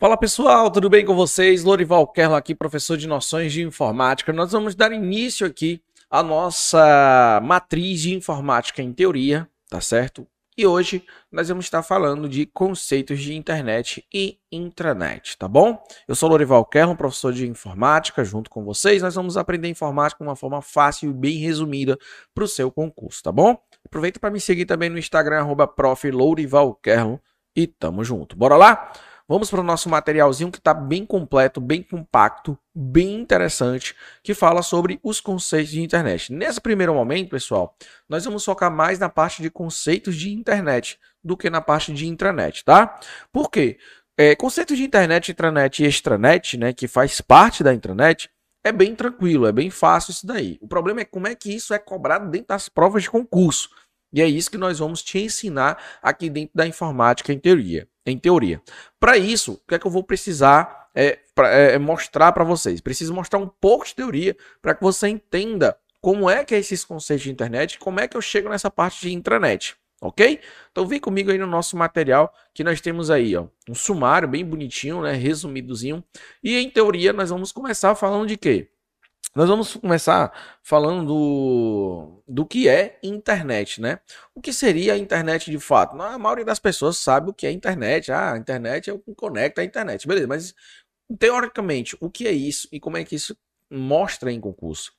Fala pessoal, tudo bem com vocês? Lorival Kerlo aqui, professor de noções de informática. Nós vamos dar início aqui à nossa matriz de informática em teoria, tá certo? E hoje nós vamos estar falando de conceitos de internet e intranet, tá bom? Eu sou Lorival Kerlo, professor de informática, junto com vocês. Nós vamos aprender informática de uma forma fácil e bem resumida para o seu concurso, tá bom? Aproveita para me seguir também no Instagram, arroba e tamo junto. Bora lá? Vamos para o nosso materialzinho que está bem completo, bem compacto, bem interessante, que fala sobre os conceitos de internet. Nesse primeiro momento, pessoal, nós vamos focar mais na parte de conceitos de internet do que na parte de intranet, tá? Por quê? É, conceitos de internet, intranet e extranet, né, que faz parte da intranet, é bem tranquilo, é bem fácil isso daí. O problema é como é que isso é cobrado dentro das provas de concurso. E é isso que nós vamos te ensinar aqui dentro da informática em teoria em teoria. Para isso, o que é que eu vou precisar é, pra, é, é mostrar para vocês? Preciso mostrar um pouco de teoria para que você entenda como é que é esses conceitos de internet, como é que eu chego nessa parte de intranet, ok? Então vem comigo aí no nosso material que nós temos aí, ó, um sumário bem bonitinho, né, resumidozinho. E em teoria nós vamos começar falando de quê? Nós vamos começar falando do, do que é internet, né? O que seria a internet de fato? A maioria das pessoas sabe o que é internet. Ah, a internet é o que conecta a internet. Beleza, mas teoricamente, o que é isso e como é que isso mostra em concurso?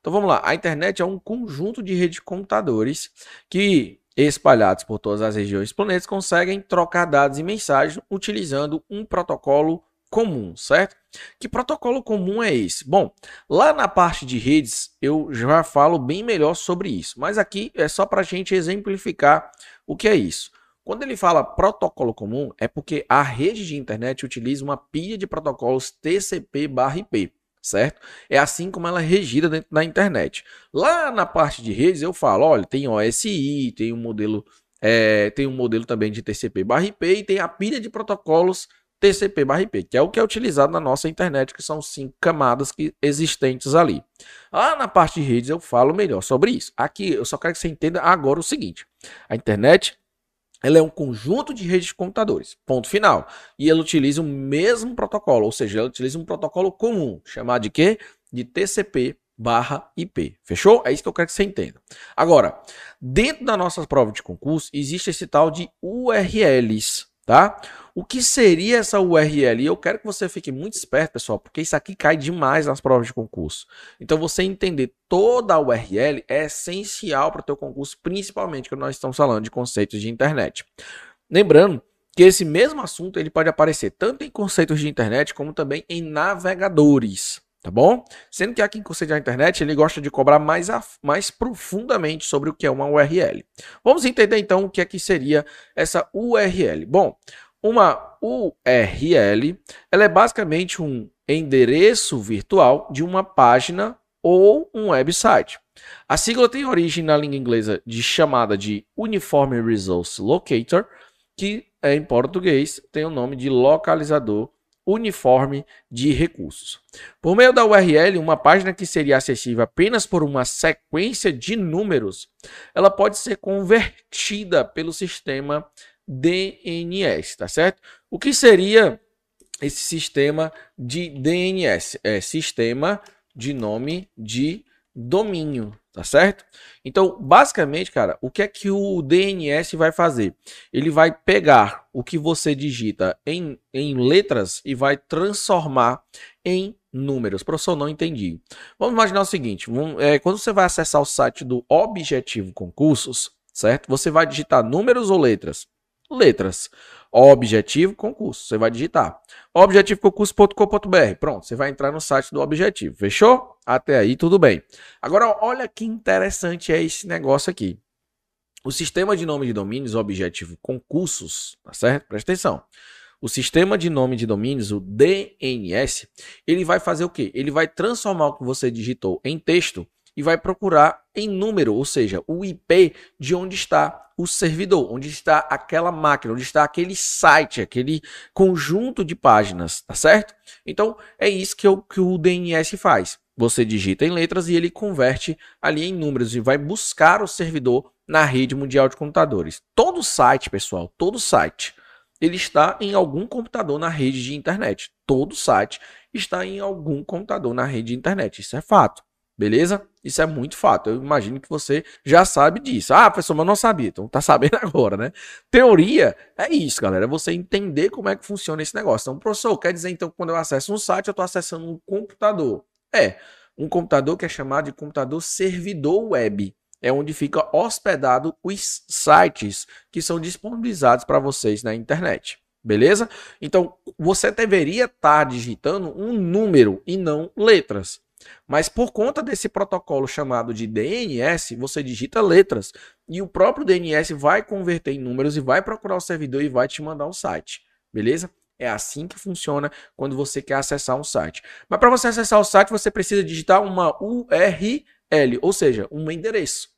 Então vamos lá. A internet é um conjunto de redes de computadores que, espalhados por todas as regiões do planeta, conseguem trocar dados e mensagens utilizando um protocolo comum, certo? Que protocolo comum é esse? Bom, lá na parte de redes eu já falo bem melhor sobre isso, mas aqui é só para a gente exemplificar o que é isso. Quando ele fala protocolo comum, é porque a rede de internet utiliza uma pilha de protocolos TCP/IP, certo? É assim como ela é regida dentro da internet. Lá na parte de redes eu falo, olha, tem OSI, tem um modelo, é, tem um modelo também de TCP/IP e tem a pilha de protocolos TCP/IP, que é o que é utilizado na nossa internet, que são cinco camadas que, existentes ali. Lá na parte de redes eu falo melhor sobre isso. Aqui eu só quero que você entenda agora o seguinte: a internet ela é um conjunto de redes de computadores, ponto final. E ela utiliza o mesmo protocolo, ou seja, ela utiliza um protocolo comum, chamado de quê? De TCP barra IP. Fechou? É isso que eu quero que você entenda. Agora, dentro da nossa prova de concurso, existe esse tal de URLs, tá? O que seria essa URL? E eu quero que você fique muito esperto, pessoal, porque isso aqui cai demais nas provas de concurso. Então, você entender toda a URL é essencial para o teu concurso, principalmente quando nós estamos falando de conceitos de internet. Lembrando que esse mesmo assunto ele pode aparecer tanto em conceitos de internet como também em navegadores tá bom? Sendo que aqui em Conceito da Internet ele gosta de cobrar mais, a, mais profundamente sobre o que é uma URL. Vamos entender então o que é que seria essa URL. Bom, uma URL ela é basicamente um endereço virtual de uma página ou um website. A sigla tem origem na língua inglesa de chamada de Uniform Resource Locator, que em português tem o nome de localizador uniforme de recursos. Por meio da URL, uma página que seria acessível apenas por uma sequência de números, ela pode ser convertida pelo sistema DNS, tá certo? O que seria esse sistema de DNS? É sistema de nome de domínio, tá certo? Então, basicamente, cara, o que é que o DNS vai fazer? Ele vai pegar o que você digita em, em letras e vai transformar em números. Professor, não entendi. Vamos imaginar o seguinte: é, quando você vai acessar o site do Objetivo Concursos, certo? Você vai digitar números ou letras? Letras. Objetivo Concurso. Você vai digitar objetivoconcurso.com.br. Pronto, você vai entrar no site do Objetivo. Fechou? Até aí tudo bem. Agora, olha que interessante é esse negócio aqui. O sistema de nome de domínios Objetivo Concursos, tá certo? Presta atenção. O sistema de nome de domínios, o DNS, ele vai fazer o quê? Ele vai transformar o que você digitou em texto e vai procurar em número, ou seja, o IP de onde está o servidor, onde está aquela máquina, onde está aquele site, aquele conjunto de páginas, tá certo? Então é isso que, eu, que o DNS faz. Você digita em letras e ele converte ali em números e vai buscar o servidor na rede mundial de computadores. Todo site, pessoal, todo site ele está em algum computador na rede de internet. Todo site está em algum computador na rede de internet. Isso é fato. Beleza? Isso é muito fato. Eu imagino que você já sabe disso. Ah, professor, mas não sabia. Então tá sabendo agora, né? Teoria é isso, galera. É você entender como é que funciona esse negócio. Então, professor, quer dizer então que quando eu acesso um site, eu estou acessando um computador. É, um computador que é chamado de computador servidor web. É onde fica hospedado os sites que são disponibilizados para vocês na internet. Beleza? Então, você deveria estar tá digitando um número e não letras. Mas por conta desse protocolo chamado de DNS, você digita letras e o próprio DNS vai converter em números e vai procurar o servidor e vai te mandar um site. Beleza? É assim que funciona quando você quer acessar um site. Mas para você acessar o site, você precisa digitar uma URL, ou seja, um endereço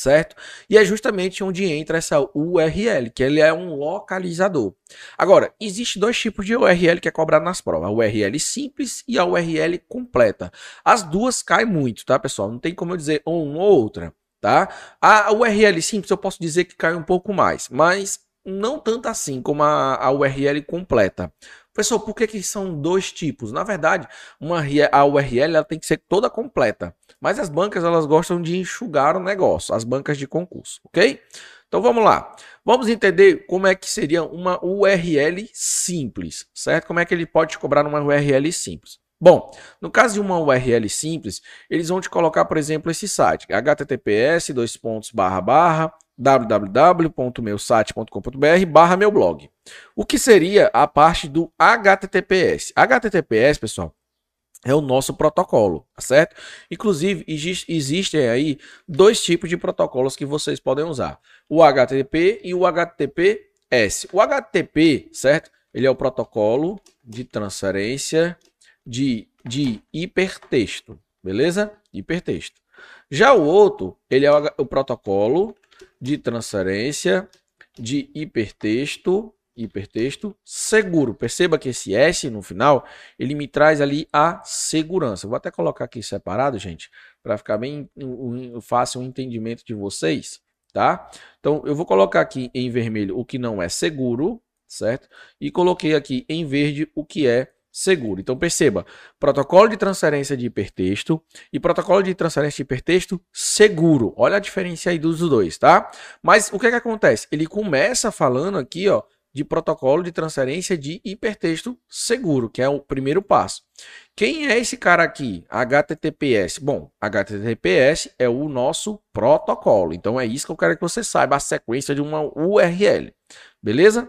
certo? E é justamente onde entra essa URL, que ele é um localizador. Agora, existe dois tipos de URL que é cobrado nas provas, a URL simples e a URL completa. As duas caem muito, tá, pessoal? Não tem como eu dizer uma ou outra, tá? A URL simples eu posso dizer que cai um pouco mais, mas não tanto assim como a, a URL completa. Pessoal, por que, que são dois tipos? Na verdade, uma, a URL ela tem que ser toda completa. Mas as bancas elas gostam de enxugar o negócio, as bancas de concurso, ok? Então vamos lá. Vamos entender como é que seria uma URL simples, certo? Como é que ele pode cobrar numa URL simples. Bom, no caso de uma URL simples, eles vão te colocar, por exemplo, esse site, https dois pontos barra barra www.meusite.com.br barra meu blog. O que seria a parte do HTTPS? HTTPS, pessoal, é o nosso protocolo, tá certo? Inclusive, existem aí dois tipos de protocolos que vocês podem usar: o HTTP e o HTTPS. O HTTP, certo? Ele é o protocolo de transferência de, de hipertexto, beleza? Hipertexto. Já o outro, ele é o, o protocolo de transferência de hipertexto, hipertexto seguro. Perceba que esse S no final, ele me traz ali a segurança. Vou até colocar aqui separado, gente, para ficar bem fácil o entendimento de vocês, tá? Então, eu vou colocar aqui em vermelho o que não é seguro, certo? E coloquei aqui em verde o que é seguro. Então perceba, protocolo de transferência de hipertexto e protocolo de transferência de hipertexto seguro. Olha a diferença aí dos dois, tá? Mas o que é que acontece? Ele começa falando aqui, ó, de protocolo de transferência de hipertexto seguro, que é o primeiro passo. Quem é esse cara aqui? HTTPS. Bom, HTTPS é o nosso protocolo. Então é isso que eu quero que você saiba a sequência de uma URL. Beleza?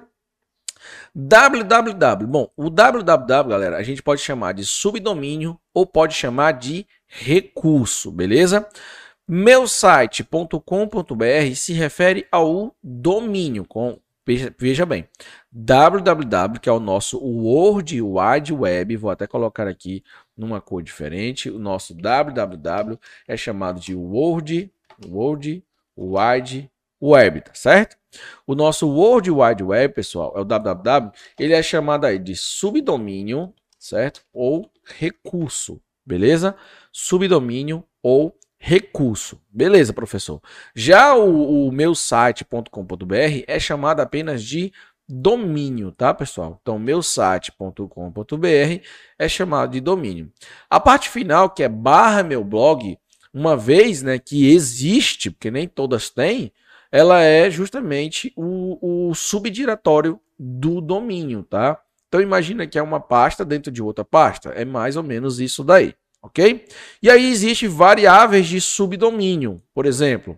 Www. Bom, o www, galera, a gente pode chamar de subdomínio ou pode chamar de recurso, beleza? Meusite.com.br se refere ao domínio, com veja bem, www, que é o nosso World Wide Web, vou até colocar aqui numa cor diferente, o nosso www é chamado de World, World Wide Web, tá certo? O nosso World Wide Web, pessoal, é o www, ele é chamado aí de subdomínio, certo? Ou recurso, beleza? Subdomínio ou recurso. Beleza, professor. Já o, o meu site.com.br é chamado apenas de domínio, tá, pessoal? Então, meu site.com.br é chamado de domínio. A parte final, que é barra meu blog, uma vez, né, que existe, porque nem todas têm, ela é justamente o, o subdiretório do domínio, tá? Então imagina que é uma pasta dentro de outra pasta, é mais ou menos isso daí, ok? E aí existe variáveis de subdomínio, por exemplo,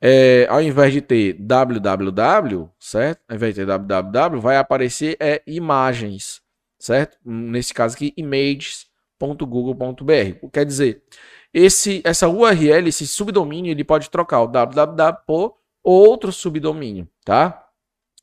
é, ao invés de ter www, certo? Ao invés de ter www, vai aparecer é, imagens, certo? Nesse caso aqui, images.google.br. Quer dizer, esse, essa URL, esse subdomínio, ele pode trocar o www por outro subdomínio, tá?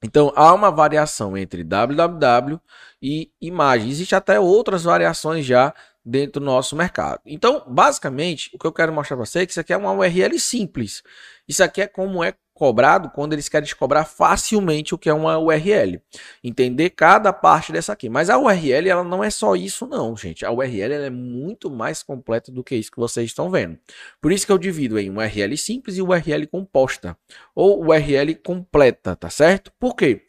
Então há uma variação entre www e imagem. Existem até outras variações já dentro do nosso mercado. Então, basicamente, o que eu quero mostrar para você é que isso aqui é uma URL simples. Isso aqui é como é cobrado quando eles querem cobrar facilmente o que é uma URL. Entender cada parte dessa aqui. Mas a URL ela não é só isso não, gente. A URL é muito mais completa do que isso que vocês estão vendo. Por isso que eu divido em URL simples e URL composta ou URL completa, tá certo? Por quê?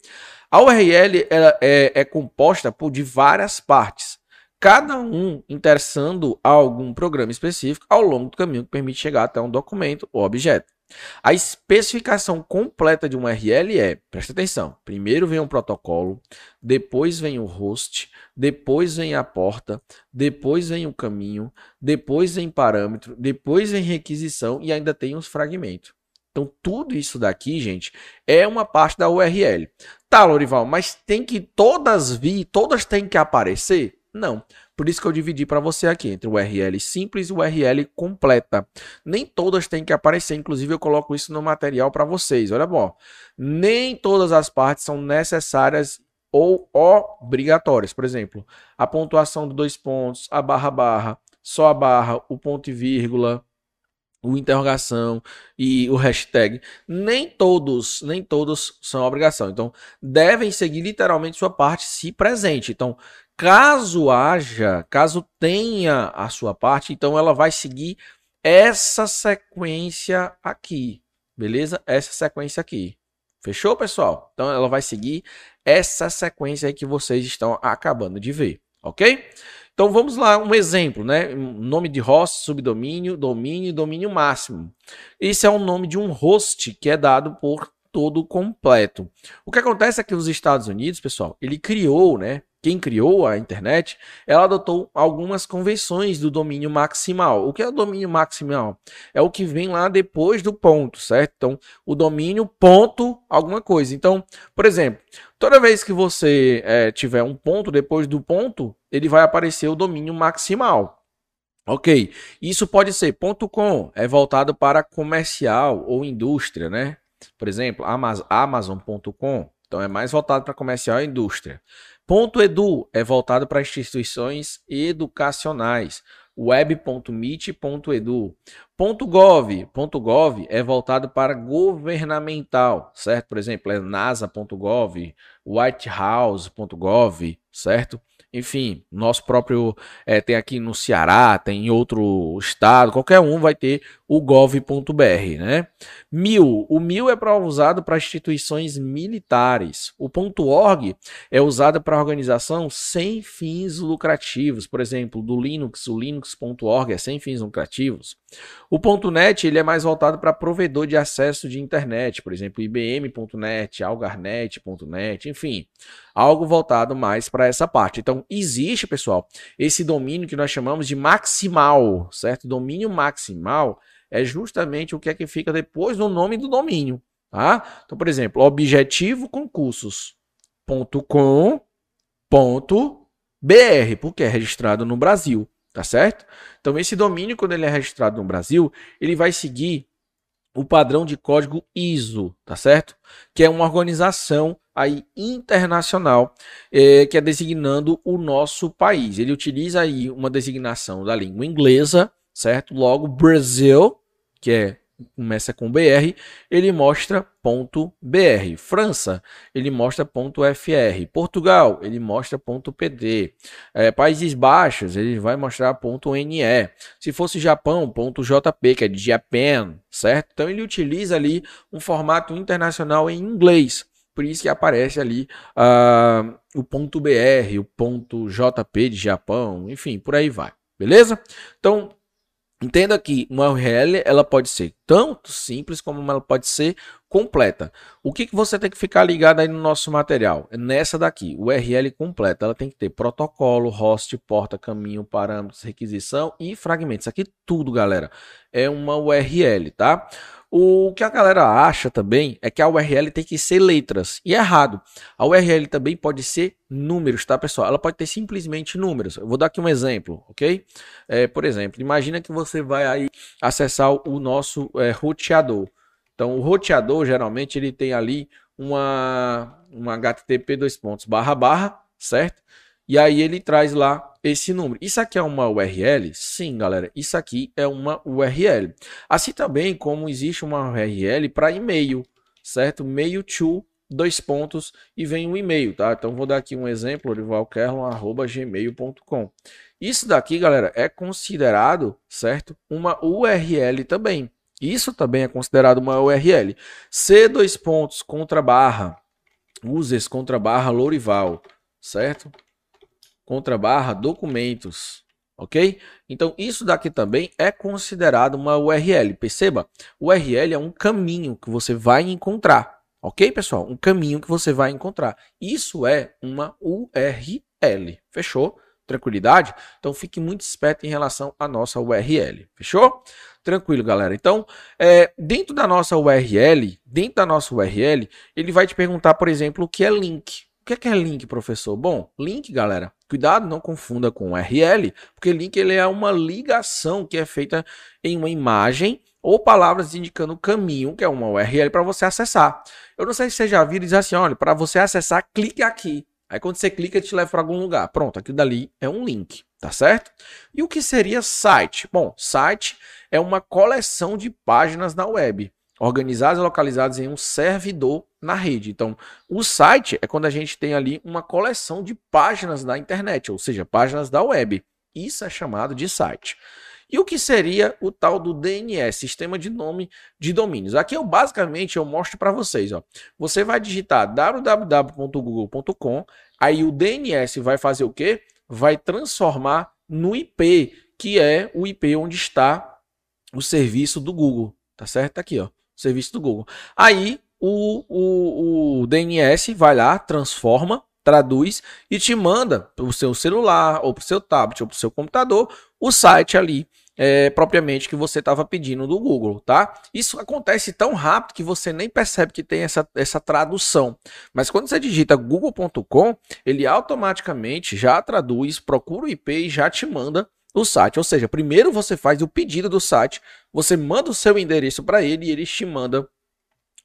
A URL ela é, é composta por de várias partes, cada um interessando a algum programa específico ao longo do caminho que permite chegar até um documento ou objeto. A especificação completa de um URL é, presta atenção, primeiro vem um protocolo, depois vem o host, depois vem a porta, depois vem o caminho, depois vem parâmetro, depois vem requisição e ainda tem os fragmentos. Então, tudo isso daqui, gente, é uma parte da URL. Tá, Lorival, mas tem que todas vir, todas têm que aparecer? Não. Por isso que eu dividi para você aqui entre o URL simples e o URL completa. Nem todas têm que aparecer, inclusive eu coloco isso no material para vocês. Olha bom, nem todas as partes são necessárias ou obrigatórias. Por exemplo, a pontuação de dois pontos, a barra barra, só a barra, o ponto e vírgula, o interrogação e o hashtag, nem todos, nem todos são obrigação. Então, devem seguir literalmente sua parte se presente. Então, caso haja, caso tenha a sua parte, então ela vai seguir essa sequência aqui, beleza? Essa sequência aqui. Fechou, pessoal? Então ela vai seguir essa sequência aí que vocês estão acabando de ver, ok? Então vamos lá, um exemplo, né? Nome de host, subdomínio, domínio, domínio máximo. Esse é o nome de um host que é dado por todo completo. O que acontece é que os Estados Unidos, pessoal, ele criou, né? Quem criou a internet, ela adotou algumas convenções do domínio maximal. O que é o domínio maximal? É o que vem lá depois do ponto, certo? Então, o domínio ponto alguma coisa. Então, por exemplo, toda vez que você é, tiver um ponto depois do ponto, ele vai aparecer o domínio maximal. Ok, isso pode ser ponto .com, é voltado para comercial ou indústria, né? Por exemplo, Amazon.com, então é mais voltado para comercial e indústria. Ponto .edu é voltado para instituições educacionais. web.meet.edu. .gov, .gov é voltado para governamental, certo? Por exemplo, é nasa.gov, whitehouse.gov, certo? Enfim, nosso próprio é, tem aqui no Ceará, tem em outro estado, qualquer um vai ter o gov.br, né? Mil, o mil é para usado para instituições militares. O .org é usado para organização sem fins lucrativos, por exemplo, do Linux, o linux.org é sem fins lucrativos. O .net ele é mais voltado para provedor de acesso de internet, por exemplo, ibm.net, algarnet.net, enfim, algo voltado mais para essa parte. Então, existe, pessoal, esse domínio que nós chamamos de maximal, certo? Domínio maximal é justamente o que é que fica depois do nome do domínio, tá? Então, por exemplo, objetivo concursos.com.br, porque é registrado no Brasil, tá certo? Então, esse domínio, quando ele é registrado no Brasil, ele vai seguir o padrão de código ISO, tá certo? Que é uma organização aí internacional é, que é designando o nosso país. Ele utiliza aí uma designação da língua inglesa, certo? Logo, Brasil, que é começa com BR, ele mostra ponto .br. França, ele mostra ponto .fr. Portugal, ele mostra ponto .pd. É, Países Baixos, ele vai mostrar ponto .ne. Se fosse Japão, ponto .jp, que é de Japan, certo? Então ele utiliza ali um formato internacional em inglês. Por isso que aparece ali uh, o ponto .br, o ponto .jp de Japão, enfim, por aí vai. Beleza? Então, Entenda que uma URL ela pode ser tanto simples como ela pode ser completa. O que, que você tem que ficar ligado aí no nosso material? É nessa daqui, URL completa. Ela tem que ter protocolo, host, porta, caminho, parâmetros, requisição e fragmentos. Isso aqui tudo, galera, é uma URL, tá? O que a galera acha também é que a URL tem que ser letras. E é errado. A URL também pode ser números, tá, pessoal? Ela pode ter simplesmente números. Eu vou dar aqui um exemplo, ok? É, por exemplo, imagina que você vai aí acessar o nosso é, roteador. Então, o roteador, geralmente, ele tem ali uma, uma HTTP dois pontos barra barra, certo? E aí ele traz lá esse número. Isso aqui é uma URL? Sim, galera, isso aqui é uma URL. Assim também como existe uma URL para e-mail, certo? Mail to dois pontos e vem um e-mail, tá? Então vou dar aqui um exemplo, orivalkerlon@gmail.com. Isso daqui, galera, é considerado, certo? Uma URL também. Isso também é considerado uma URL. C dois pontos contra barra users contra barra Lourival, certo? Contra barra documentos, ok? Então isso daqui também é considerado uma URL. Perceba, URL é um caminho que você vai encontrar, ok, pessoal? Um caminho que você vai encontrar. Isso é uma URL, fechou? Tranquilidade? Então fique muito esperto em relação à nossa URL, fechou? Tranquilo, galera. Então, é, dentro da nossa URL, dentro da nossa URL, ele vai te perguntar, por exemplo, o que é link. O que é, que é link, professor? Bom, link, galera, cuidado, não confunda com URL, porque link ele é uma ligação que é feita em uma imagem ou palavras indicando o caminho, que é uma URL, para você acessar. Eu não sei se você já viu, diz assim, olha, para você acessar, clique aqui. Aí quando você clica, ele te leva para algum lugar. Pronto, aquilo dali é um link, tá certo? E o que seria site? Bom, site é uma coleção de páginas na web, organizadas e localizadas em um servidor na rede. Então, o site é quando a gente tem ali uma coleção de páginas da internet, ou seja, páginas da web. Isso é chamado de site. E o que seria o tal do DNS, Sistema de Nome de Domínios? Aqui eu basicamente eu mostro para vocês. Ó. Você vai digitar www.google.com, aí o DNS vai fazer o quê? Vai transformar no IP, que é o IP onde está o serviço do Google, tá certo? Tá aqui, ó, serviço do Google. Aí o, o, o DNS vai lá, transforma, traduz e te manda para o seu celular, ou para o seu tablet, ou para o seu computador, o site ali é, propriamente que você estava pedindo do Google, tá? Isso acontece tão rápido que você nem percebe que tem essa, essa tradução. Mas quando você digita google.com, ele automaticamente já traduz, procura o IP e já te manda o site. Ou seja, primeiro você faz o pedido do site, você manda o seu endereço para ele e ele te manda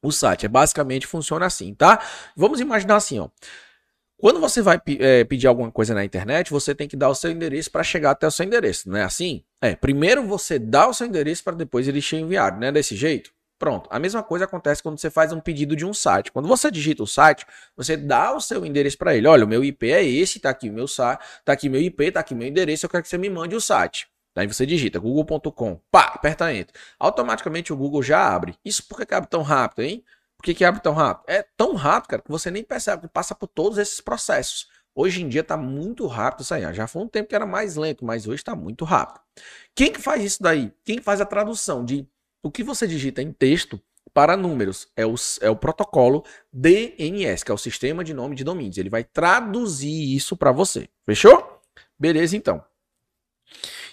o site. É basicamente funciona assim, tá? Vamos imaginar assim, ó. Quando você vai é, pedir alguma coisa na internet, você tem que dar o seu endereço para chegar até o seu endereço, não é assim? É, primeiro você dá o seu endereço para depois ele te enviar, não é desse jeito? Pronto. A mesma coisa acontece quando você faz um pedido de um site. Quando você digita o site, você dá o seu endereço para ele. Olha, o meu IP é esse, tá aqui o meu site, tá aqui meu IP, tá aqui meu endereço, eu quero que você me mande o site. Daí você digita google.com, pá, aperta enter. Automaticamente o Google já abre. Isso por que abre tão rápido, hein? Por que, que abre tão rápido? É tão rápido, cara, que você nem percebe, passa por todos esses processos. Hoje em dia está muito rápido isso aí. Já foi um tempo que era mais lento, mas hoje está muito rápido. Quem que faz isso daí? Quem faz a tradução de o que você digita em texto para números é o, é o protocolo DNS, que é o Sistema de Nome de Domínios. Ele vai traduzir isso para você. Fechou? Beleza, então.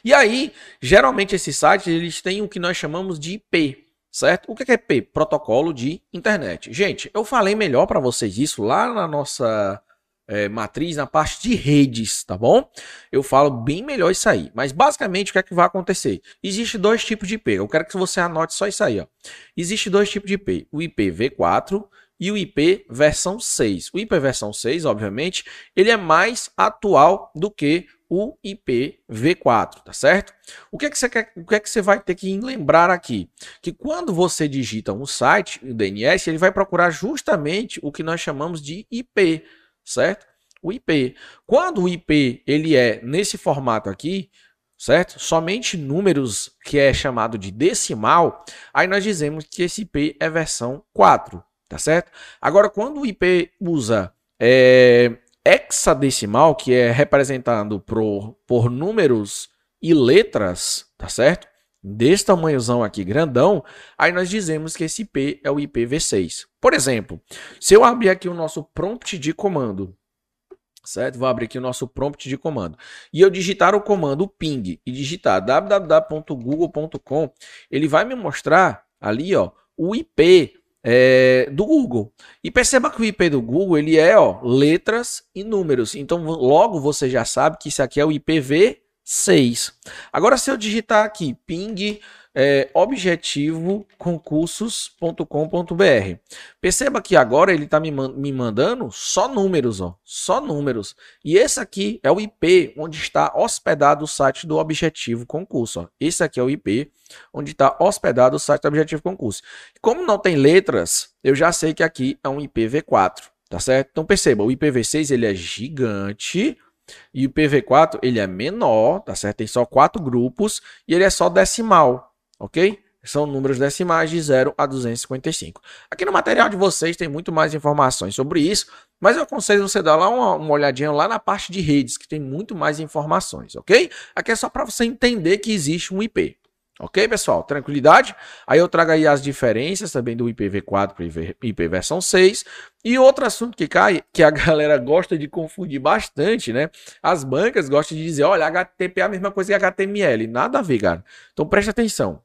E aí, geralmente esses sites eles têm o que nós chamamos de IP, certo? O que é IP? Protocolo de internet. Gente, eu falei melhor para vocês isso lá na nossa é, matriz na parte de redes, tá bom? Eu falo bem melhor isso aí. Mas basicamente o que é que vai acontecer? Existe dois tipos de IP. Eu quero que você anote só isso aí, ó. Existe dois tipos de IP: o IPv4 e o IP versão 6. O IP versão 6, obviamente, ele é mais atual do que o IPv4, tá certo? O que é que você quer, o que é que você vai ter que lembrar aqui? Que quando você digita um site, o DNS, ele vai procurar justamente o que nós chamamos de IP certo? O IP. Quando o IP ele é nesse formato aqui, certo? Somente números que é chamado de decimal, aí nós dizemos que esse IP é versão 4, tá certo? Agora, quando o IP usa é, hexadecimal, que é representado por, por números e letras, tá certo? Desse tamanhozão aqui, grandão, aí nós dizemos que esse IP é o IPv6. Por exemplo, se eu abrir aqui o nosso prompt de comando, certo? Vou abrir aqui o nosso prompt de comando. E eu digitar o comando ping e digitar www.google.com, ele vai me mostrar ali, ó, o IP é, do Google. E perceba que o IP do Google, ele é, ó, letras e números. Então, logo você já sabe que isso aqui é o IPv6. Agora, se eu digitar aqui ping é, objetivoconcursos.com.br. Perceba que agora ele está me, me mandando só números, ó, só números. E esse aqui é o IP onde está hospedado o site do Objetivo Concurso. Ó. Esse aqui é o IP onde está hospedado o site do Objetivo Concurso. Como não tem letras, eu já sei que aqui é um IPv4, tá certo? Então perceba, o IPv6 ele é gigante. E o IPv4 ele é menor, tá certo? Tem só quatro grupos e ele é só decimal ok? são números decimais de 0 a 255. Aqui no material de vocês tem muito mais informações sobre isso, mas eu aconselho você dar lá uma, uma olhadinha lá na parte de redes, que tem muito mais informações, ok? Aqui é só para você entender que existe um IP. Ok, pessoal? Tranquilidade? Aí eu trago aí as diferenças também do IPv4 para IP versão 6. E outro assunto que cai, que a galera gosta de confundir bastante, né? As bancas gostam de dizer, olha, HTTP é a mesma coisa que HTML. Nada a ver, cara. Então preste atenção.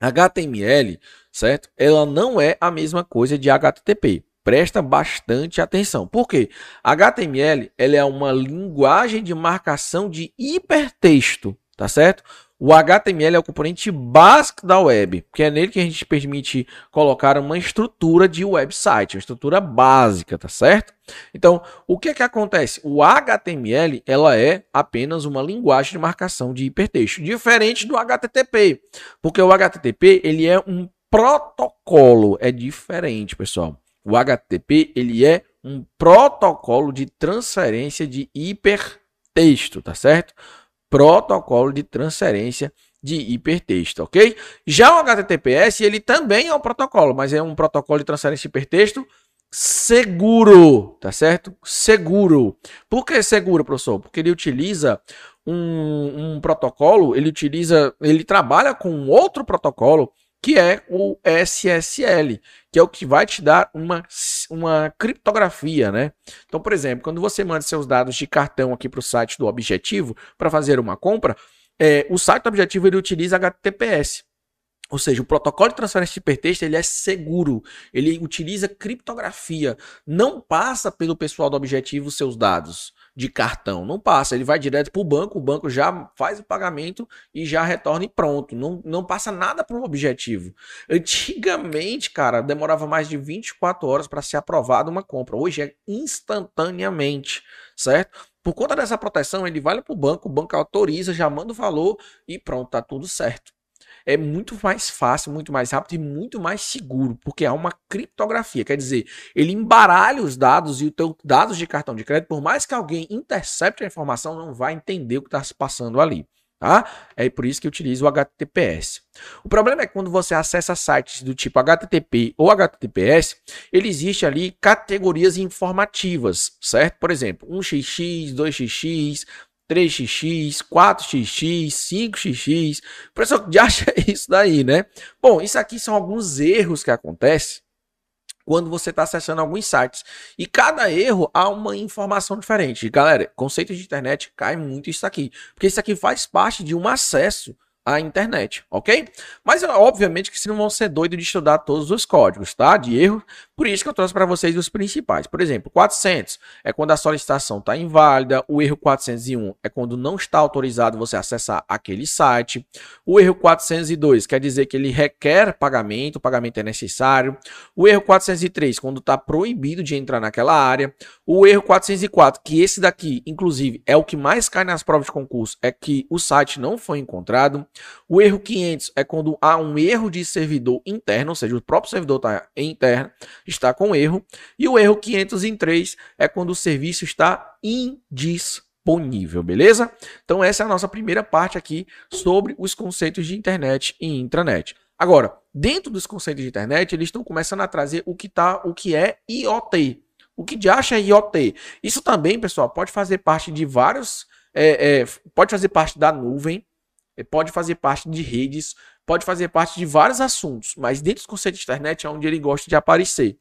HTML, certo? Ela não é a mesma coisa de HTTP. Presta bastante atenção. Por quê? HTML ela é uma linguagem de marcação de hipertexto, tá certo? O HTML é o componente básico da web, que é nele que a gente permite colocar uma estrutura de website, uma estrutura básica, tá certo? Então, o que é que acontece? O HTML, ela é apenas uma linguagem de marcação de hipertexto, diferente do HTTP, porque o HTTP, ele é um protocolo, é diferente, pessoal. O HTTP, ele é um protocolo de transferência de hipertexto, tá certo? Protocolo de transferência de hipertexto, ok? Já o HTTPS, ele também é um protocolo, mas é um protocolo de transferência de hipertexto seguro, tá certo? Seguro. Por que seguro, professor? Porque ele utiliza um, um protocolo, ele utiliza, ele trabalha com outro protocolo que é o SSL, que é o que vai te dar uma, uma criptografia, né? Então, por exemplo, quando você manda seus dados de cartão aqui para o site do Objetivo para fazer uma compra, é, o site do Objetivo ele utiliza HTTPS. Ou seja, o protocolo de transferência de hipertexto ele é seguro, ele utiliza criptografia, não passa pelo pessoal do objetivo seus dados de cartão, não passa, ele vai direto para o banco, o banco já faz o pagamento e já retorna e pronto, não, não passa nada para o objetivo. Antigamente, cara, demorava mais de 24 horas para ser aprovada uma compra, hoje é instantaneamente, certo? Por conta dessa proteção, ele vai para o banco, o banco autoriza, já manda o valor e pronto, tá tudo certo é muito mais fácil, muito mais rápido e muito mais seguro, porque há uma criptografia. Quer dizer, ele embaralha os dados e os dados de cartão de crédito, por mais que alguém intercepte a informação, não vai entender o que está se passando ali. Tá? É por isso que utiliza o HTTPS. O problema é quando você acessa sites do tipo HTTP ou HTTPS, ele existe ali categorias informativas, certo? Por exemplo, 1xx, 2xx, 3xx, 4xx, 5xx. O pessoal já acha isso daí, né? Bom, isso aqui são alguns erros que acontecem quando você está acessando alguns sites. E cada erro há uma informação diferente. Galera, conceito de internet cai muito isso aqui. Porque isso aqui faz parte de um acesso a internet, ok? Mas obviamente que vocês não vão ser doidos de estudar todos os códigos, tá? De erro. Por isso que eu trouxe para vocês os principais. Por exemplo, 400 é quando a solicitação está inválida. O erro 401 é quando não está autorizado você acessar aquele site. O erro 402 quer dizer que ele requer pagamento, o pagamento é necessário. O erro 403 quando está proibido de entrar naquela área. O erro 404, que esse daqui, inclusive, é o que mais cai nas provas de concurso, é que o site não foi encontrado. O erro 500 é quando há um erro de servidor interno, ou seja, o próprio servidor está interno, está com erro. E o erro 503 é quando o serviço está indisponível, beleza? Então essa é a nossa primeira parte aqui sobre os conceitos de internet e intranet. Agora, dentro dos conceitos de internet, eles estão começando a trazer o que tá, o que é IoT. O que de acha é IoT? Isso também, pessoal, pode fazer parte de vários, é, é, pode fazer parte da nuvem, pode fazer parte de redes, pode fazer parte de vários assuntos, mas dentro dos conceitos de internet é onde ele gosta de aparecer.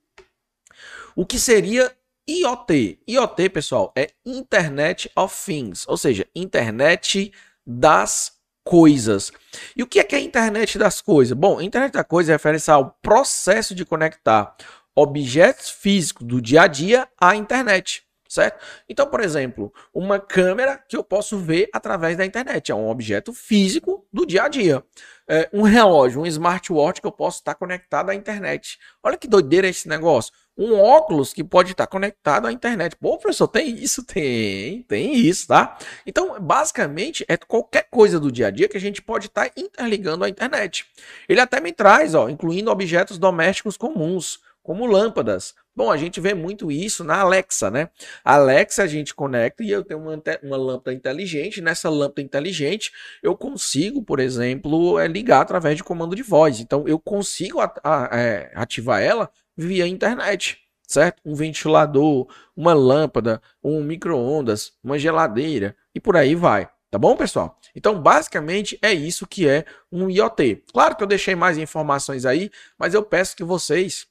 O que seria IoT? IoT, pessoal, é Internet of Things, ou seja, internet das coisas. E o que é que é a internet das coisas? Bom, a internet das coisas refere-se ao processo de conectar objetos físicos do dia a dia à internet certo? Então, por exemplo, uma câmera que eu posso ver através da internet, é um objeto físico do dia a dia. É um relógio, um smartwatch que eu posso estar conectado à internet. Olha que doideira esse negócio. Um óculos que pode estar conectado à internet. Pô, professor, tem isso? Tem, tem isso, tá? Então, basicamente, é qualquer coisa do dia a dia que a gente pode estar interligando à internet. Ele até me traz, ó, incluindo objetos domésticos comuns como lâmpadas. Bom, a gente vê muito isso na Alexa, né? A Alexa a gente conecta e eu tenho uma, uma lâmpada inteligente. Nessa lâmpada inteligente, eu consigo, por exemplo, é, ligar através de comando de voz. Então, eu consigo a, a, é, ativar ela via internet, certo? Um ventilador, uma lâmpada, um micro-ondas, uma geladeira e por aí vai. Tá bom, pessoal? Então, basicamente, é isso que é um IoT. Claro que eu deixei mais informações aí, mas eu peço que vocês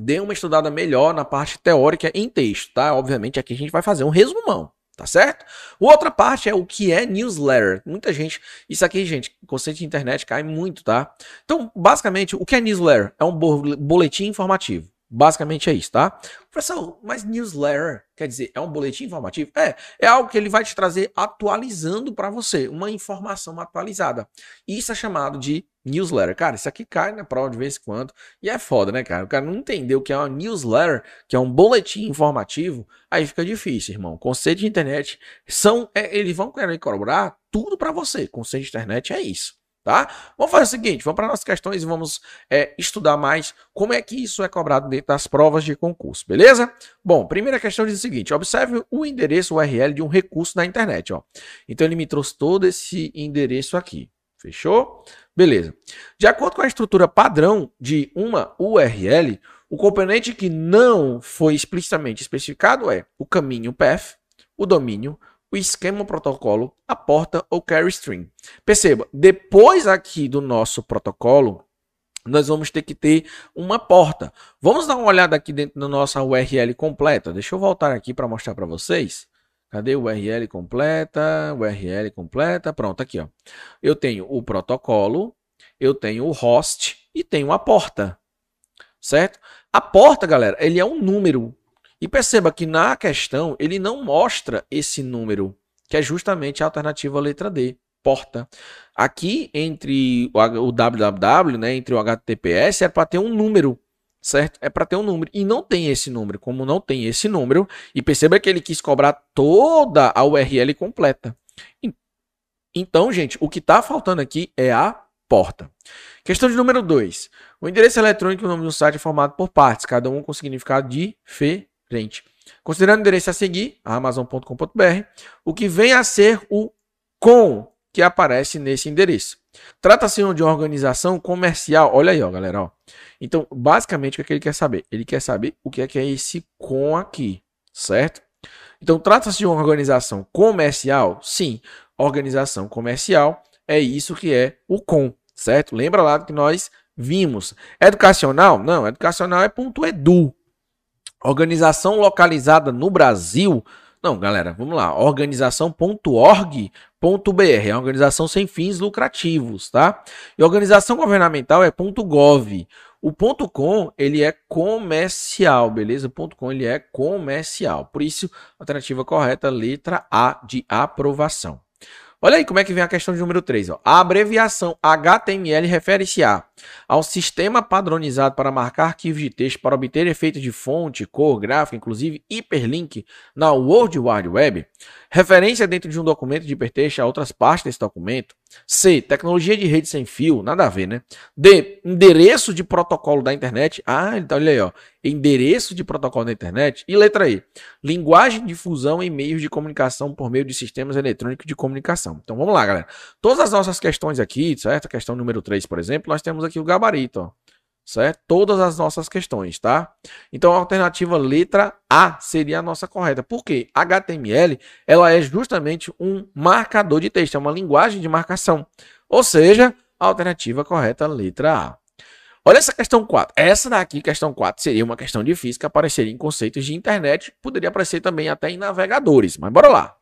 deem uma estudada melhor na parte teórica em texto, tá? Obviamente, aqui a gente vai fazer um resumão, tá certo? Outra parte é o que é newsletter. Muita gente, isso aqui, gente, conceito de internet cai muito, tá? Então, basicamente, o que é newsletter? É um boletim informativo. Basicamente é isso, tá? Professor, mas newsletter quer dizer, é um boletim informativo? É, é algo que ele vai te trazer atualizando para você, uma informação atualizada. Isso é chamado de newsletter. Cara, isso aqui cai na prova de vez em quando e é foda, né, cara? O cara não entendeu o que é uma newsletter, que é um boletim informativo, aí fica difícil, irmão. Conceito de internet são, é, eles vão querer cobrar tudo para você. Conceito de internet é isso tá? Vamos fazer o seguinte, vamos para nossas questões e vamos é, estudar mais como é que isso é cobrado dentro das provas de concurso, beleza? Bom, primeira questão diz o seguinte, observe o endereço URL de um recurso na internet, ó. Então ele me trouxe todo esse endereço aqui, fechou? Beleza. De acordo com a estrutura padrão de uma URL, o componente que não foi explicitamente especificado é o caminho path, o domínio, o esquema protocolo, a porta ou carry string. Perceba, depois aqui do nosso protocolo, nós vamos ter que ter uma porta. Vamos dar uma olhada aqui dentro da nossa URL completa. Deixa eu voltar aqui para mostrar para vocês. Cadê o URL completa? URL completa. Pronto, aqui. Ó. Eu tenho o protocolo, eu tenho o host e tenho a porta. Certo? A porta, galera, ele é um número. E perceba que na questão ele não mostra esse número, que é justamente a alternativa letra D, porta. Aqui entre o www, né, entre o HTTPS, é para ter um número, certo? É para ter um número. E não tem esse número. Como não tem esse número, e perceba que ele quis cobrar toda a URL completa. Então, gente, o que está faltando aqui é a porta. Questão de número 2. O endereço eletrônico e o nome do site é formado por partes, cada um com significado diferente. Considerando o endereço a seguir, amazon.com.br, o que vem a ser o com que aparece nesse endereço. Trata-se de uma organização comercial. Olha aí, ó, galera. Ó. Então, basicamente, o que, é que ele quer saber? Ele quer saber o que é que é esse com aqui, certo? Então, trata-se de uma organização comercial? Sim, organização comercial é isso que é o com, certo? Lembra lá que nós vimos. Educacional? Não, educacional é ponto .edu, Organização localizada no Brasil. Não, galera, vamos lá. Organização.org.br é uma organização sem fins lucrativos, tá? E organização governamental é .gov. O .com, ele é comercial, beleza? O .com, ele é comercial. Por isso, alternativa correta, letra A de aprovação. Olha aí como é que vem a questão de número 3. Ó. A abreviação HTML refere-se a ao sistema padronizado para marcar arquivos de texto para obter efeitos de fonte, cor, gráfico, inclusive hiperlink na World Wide Web, referência dentro de um documento de hipertexto a outras partes desse documento, C. Tecnologia de rede sem fio, nada a ver, né? D. Endereço de protocolo da internet. Ah, então olha aí, ó. Endereço de protocolo da internet. E letra E. Linguagem de fusão em meios de comunicação por meio de sistemas eletrônicos de comunicação. Então vamos lá, galera. Todas as nossas questões aqui, certo? Questão número 3, por exemplo, nós temos aqui o gabarito, ó certo? Todas as nossas questões, tá? Então a alternativa letra A seria a nossa correta. Por quê? HTML, ela é justamente um marcador de texto, é uma linguagem de marcação. Ou seja, a alternativa correta letra A. Olha essa questão 4. Essa daqui, questão 4, seria uma questão difícil que apareceria em conceitos de internet, poderia aparecer também até em navegadores, mas bora lá.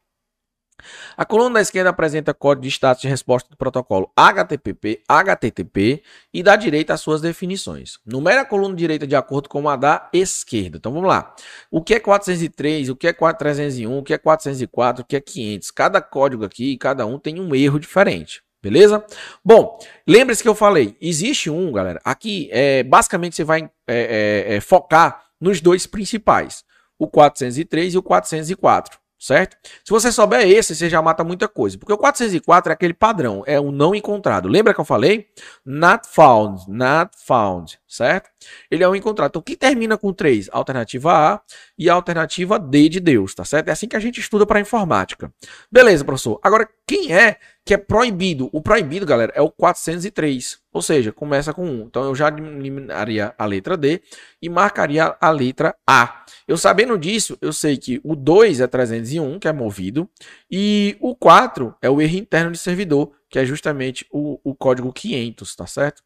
A coluna da esquerda apresenta código de status de resposta do protocolo HTTP, HTTP e da direita as suas definições. Numere a coluna direita de acordo com a da esquerda. Então vamos lá. O que é 403, o que é 301, o que é 404, o que é 500? Cada código aqui, cada um tem um erro diferente. Beleza? Bom, lembre-se que eu falei, existe um, galera, aqui é, basicamente você vai é, é, é focar nos dois principais, o 403 e o 404 certo? Se você souber esse, você já mata muita coisa, porque o 404 é aquele padrão, é um não encontrado. Lembra que eu falei? Not found, not found, certo? Ele é um encontrado. Então, que termina com 3? Alternativa A e a alternativa D de Deus, tá certo? É assim que a gente estuda para informática. Beleza, professor. Agora, quem é que é proibido? O proibido, galera, é o 403, ou seja, começa com 1. Então, eu já eliminaria a letra D e marcaria a letra A. Eu sabendo disso, eu sei que o 2 é 301, que é movido, e o 4 é o erro interno de servidor, que é justamente o, o código 500, tá certo?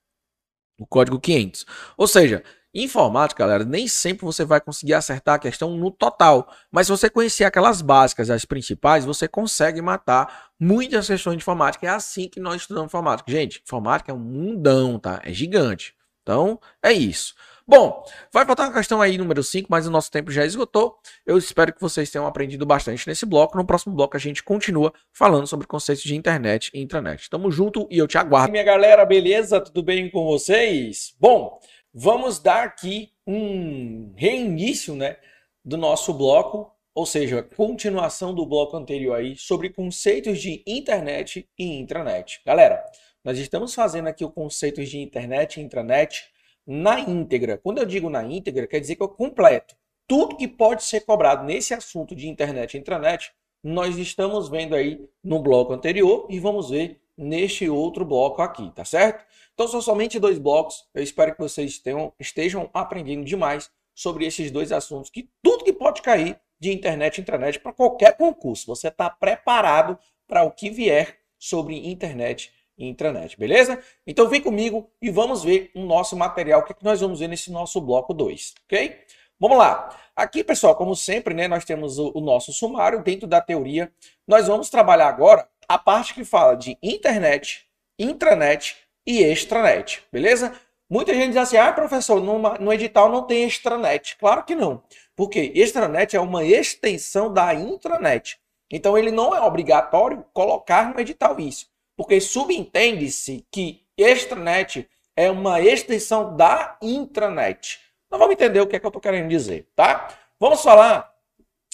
O código 500. Ou seja, informática, galera, nem sempre você vai conseguir acertar a questão no total, mas se você conhecer aquelas básicas, as principais, você consegue matar muitas questões de informática. É assim que nós estudamos informática. Gente, informática é um mundão, tá? É gigante. Então, é isso. Bom, vai faltar uma questão aí número 5, mas o nosso tempo já esgotou. Eu espero que vocês tenham aprendido bastante nesse bloco. No próximo bloco a gente continua falando sobre conceitos de internet e intranet. Tamo junto e eu te aguardo. Minha galera, beleza? Tudo bem com vocês? Bom, vamos dar aqui um reinício, né, do nosso bloco, ou seja, continuação do bloco anterior aí sobre conceitos de internet e intranet. Galera, nós estamos fazendo aqui o conceitos de internet e intranet na íntegra. Quando eu digo na íntegra, quer dizer que eu completo. Tudo que pode ser cobrado nesse assunto de internet e intranet, nós estamos vendo aí no bloco anterior e vamos ver neste outro bloco aqui, tá certo? Então são somente dois blocos. Eu espero que vocês tenham, estejam aprendendo demais sobre esses dois assuntos, que tudo que pode cair de internet e intranet para qualquer concurso. Você está preparado para o que vier sobre internet intranet, beleza? Então vem comigo e vamos ver o nosso material, o que, é que nós vamos ver nesse nosso bloco 2, ok? Vamos lá. Aqui, pessoal, como sempre, né, nós temos o, o nosso sumário dentro da teoria. Nós vamos trabalhar agora a parte que fala de internet, intranet e extranet, beleza? Muita gente diz assim, ah, professor, numa, no edital não tem extranet. Claro que não, porque extranet é uma extensão da intranet. Então, ele não é obrigatório colocar no edital isso porque subentende-se que extranet é uma extensão da intranet. Então vamos entender o que é que eu estou querendo dizer, tá? Vamos falar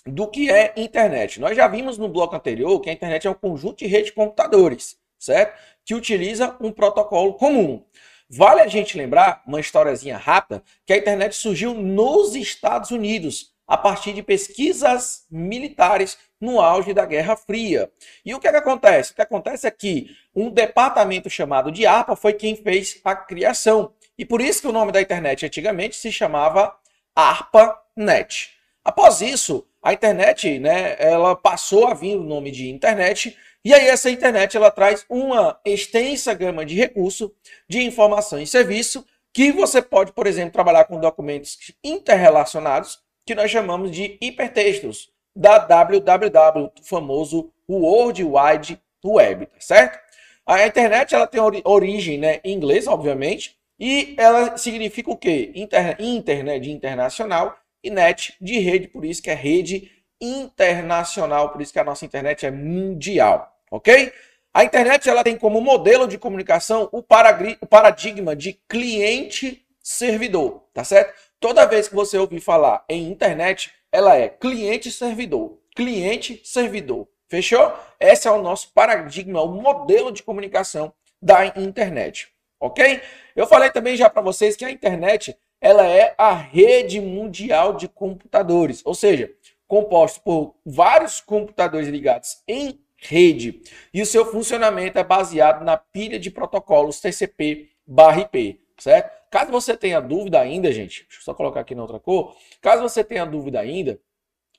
do que é internet. Nós já vimos no bloco anterior que a internet é um conjunto de redes de computadores, certo? Que utiliza um protocolo comum. Vale a gente lembrar, uma historiazinha rápida, que a internet surgiu nos Estados Unidos, a partir de pesquisas militares no auge da Guerra Fria. E o que, é que acontece? O que acontece é que um departamento chamado de ARPA foi quem fez a criação. E por isso que o nome da internet antigamente se chamava ARPANET. Após isso, a internet, né, ela passou a vir o nome de internet, e aí essa internet ela traz uma extensa gama de recursos de informação e serviço que você pode, por exemplo, trabalhar com documentos interrelacionados que nós chamamos de hipertextos da www, o famoso World Wide Web, tá certo? A internet ela tem origem né, em inglês, obviamente, e ela significa o quê? Inter, inter né, de internacional e net de rede, por isso que é rede internacional, por isso que a nossa internet é mundial, ok? A internet ela tem como modelo de comunicação o paradigma de cliente-servidor, tá certo? Toda vez que você ouvir falar em internet, ela é cliente-servidor, cliente-servidor. Fechou? Esse é o nosso paradigma, o modelo de comunicação da internet, ok? Eu falei também já para vocês que a internet ela é a rede mundial de computadores, ou seja, composto por vários computadores ligados em rede e o seu funcionamento é baseado na pilha de protocolos TCP/IP, certo? Caso você tenha dúvida ainda, gente, deixa eu só colocar aqui na outra cor. Caso você tenha dúvida ainda,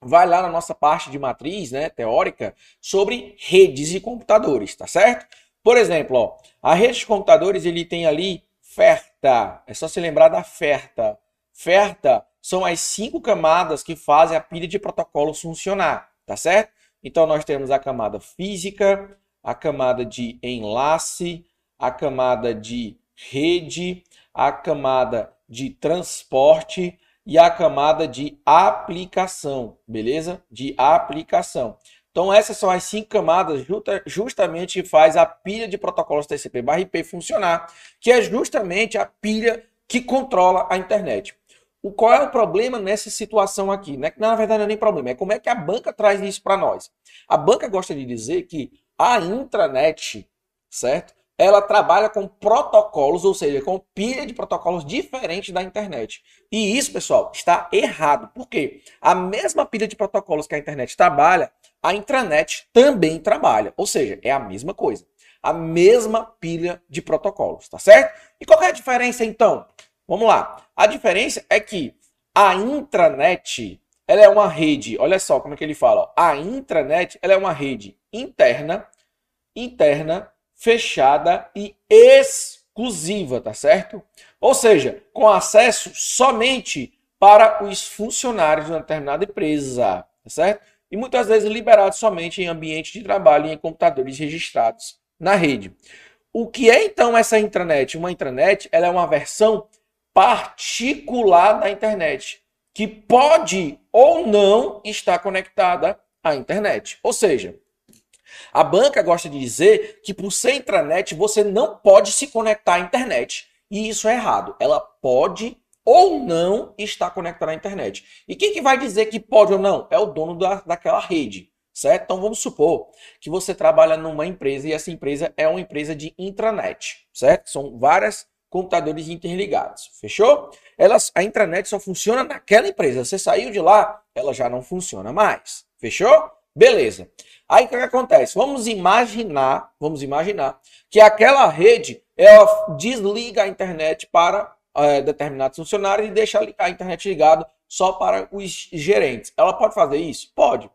vai lá na nossa parte de matriz, né, teórica, sobre redes de computadores, tá certo? Por exemplo, ó, a rede de computadores ele tem ali FERTA. É só se lembrar da FERTA. FERTA são as cinco camadas que fazem a pilha de protocolos funcionar, tá certo? Então nós temos a camada física, a camada de enlace, a camada de rede, a camada de transporte e a camada de aplicação, beleza? De aplicação. Então essas são as cinco camadas justamente faz a pilha de protocolos TCP/IP funcionar, que é justamente a pilha que controla a internet. o, qual é o problema nessa situação aqui? Né? Na verdade, não é nem problema, é como é que a banca traz isso para nós. A banca gosta de dizer que a intranet, certo? Ela trabalha com protocolos, ou seja, com pilha de protocolos diferentes da internet. E isso, pessoal, está errado. Por quê? A mesma pilha de protocolos que a internet trabalha, a intranet também trabalha. Ou seja, é a mesma coisa. A mesma pilha de protocolos, tá certo? E qual é a diferença então? Vamos lá. A diferença é que a intranet ela é uma rede, olha só como é que ele fala. A intranet ela é uma rede interna, interna, fechada e exclusiva, tá certo? Ou seja, com acesso somente para os funcionários de uma determinada empresa, tá certo? E muitas vezes liberado somente em ambiente de trabalho e em computadores registrados na rede. O que é então essa intranet? Uma intranet ela é uma versão particular da internet, que pode ou não estar conectada à internet. Ou seja, a banca gosta de dizer que por ser intranet você não pode se conectar à internet. E isso é errado. Ela pode ou não estar conectada à internet. E quem que vai dizer que pode ou não? É o dono da, daquela rede. Certo? Então vamos supor que você trabalha numa empresa e essa empresa é uma empresa de intranet, certo? São várias computadores interligados. Fechou? Elas, a intranet só funciona naquela empresa. Você saiu de lá, ela já não funciona mais. Fechou? Beleza. Aí o que, acontece? Vamos imaginar, vamos imaginar que aquela rede ela desliga a internet para é, determinados funcionários e deixa a internet ligada só para os gerentes. Ela pode fazer isso? Pode.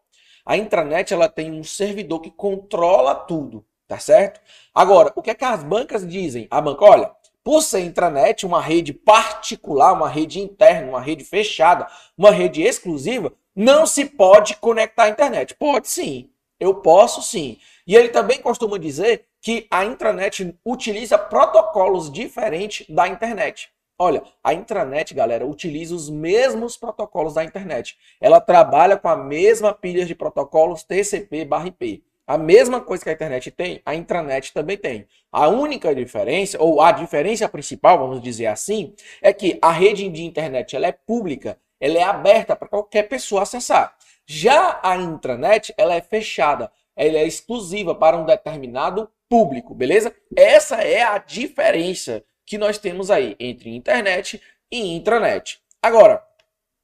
A intranet ela tem um servidor que controla tudo, tá certo? Agora, o que é que as bancas dizem? A banca, olha, por ser intranet, uma rede particular, uma rede interna, uma rede fechada, uma rede exclusiva, não se pode conectar à internet. Pode sim, eu posso sim. E ele também costuma dizer que a intranet utiliza protocolos diferentes da internet. Olha, a intranet, galera, utiliza os mesmos protocolos da internet. Ela trabalha com a mesma pilha de protocolos TCP/IP. A mesma coisa que a internet tem, a intranet também tem. A única diferença, ou a diferença principal, vamos dizer assim, é que a rede de internet ela é pública, ela é aberta para qualquer pessoa acessar. Já a intranet, ela é fechada, ela é exclusiva para um determinado público, beleza? Essa é a diferença que nós temos aí entre internet e intranet. Agora,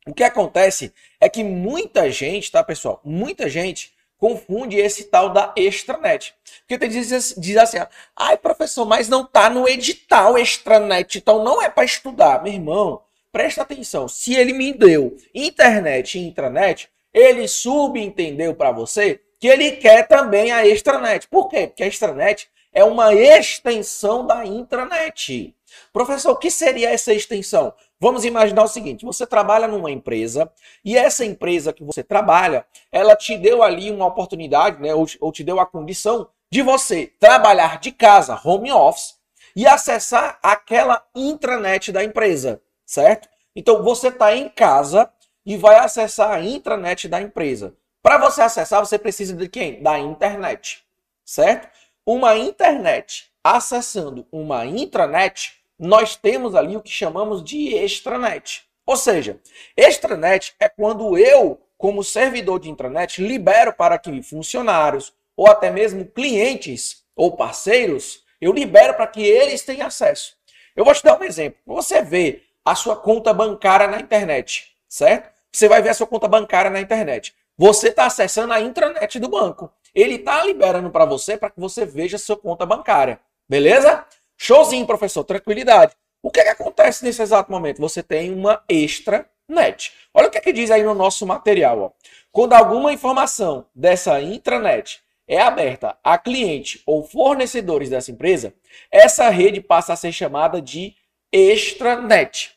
o que acontece é que muita gente, tá, pessoal? Muita gente confunde esse tal da extranet. Porque tem diz, diz assim, ai professor, mas não tá no edital extranet, então não é para estudar. Meu irmão, presta atenção, se ele me deu internet e intranet, ele subentendeu para você que ele quer também a extranet. Por quê? Porque a extranet é uma extensão da intranet. Professor, o que seria essa extensão? Vamos imaginar o seguinte: você trabalha numa empresa e essa empresa que você trabalha, ela te deu ali uma oportunidade, né, ou, ou te deu a condição de você trabalhar de casa, home office, e acessar aquela intranet da empresa, certo? Então você está em casa e vai acessar a intranet da empresa. Para você acessar, você precisa de quem? Da internet, certo? Uma internet acessando uma intranet nós temos ali o que chamamos de extranet. Ou seja, extranet é quando eu, como servidor de intranet, libero para que funcionários ou até mesmo clientes ou parceiros, eu libero para que eles tenham acesso. Eu vou te dar um exemplo. Você vê a sua conta bancária na internet, certo? Você vai ver a sua conta bancária na internet. Você está acessando a intranet do banco. Ele está liberando para você para que você veja a sua conta bancária. Beleza? Showzinho, professor, tranquilidade. O que, é que acontece nesse exato momento? Você tem uma extranet. Olha o que, é que diz aí no nosso material. Ó. Quando alguma informação dessa intranet é aberta a cliente ou fornecedores dessa empresa, essa rede passa a ser chamada de extranet.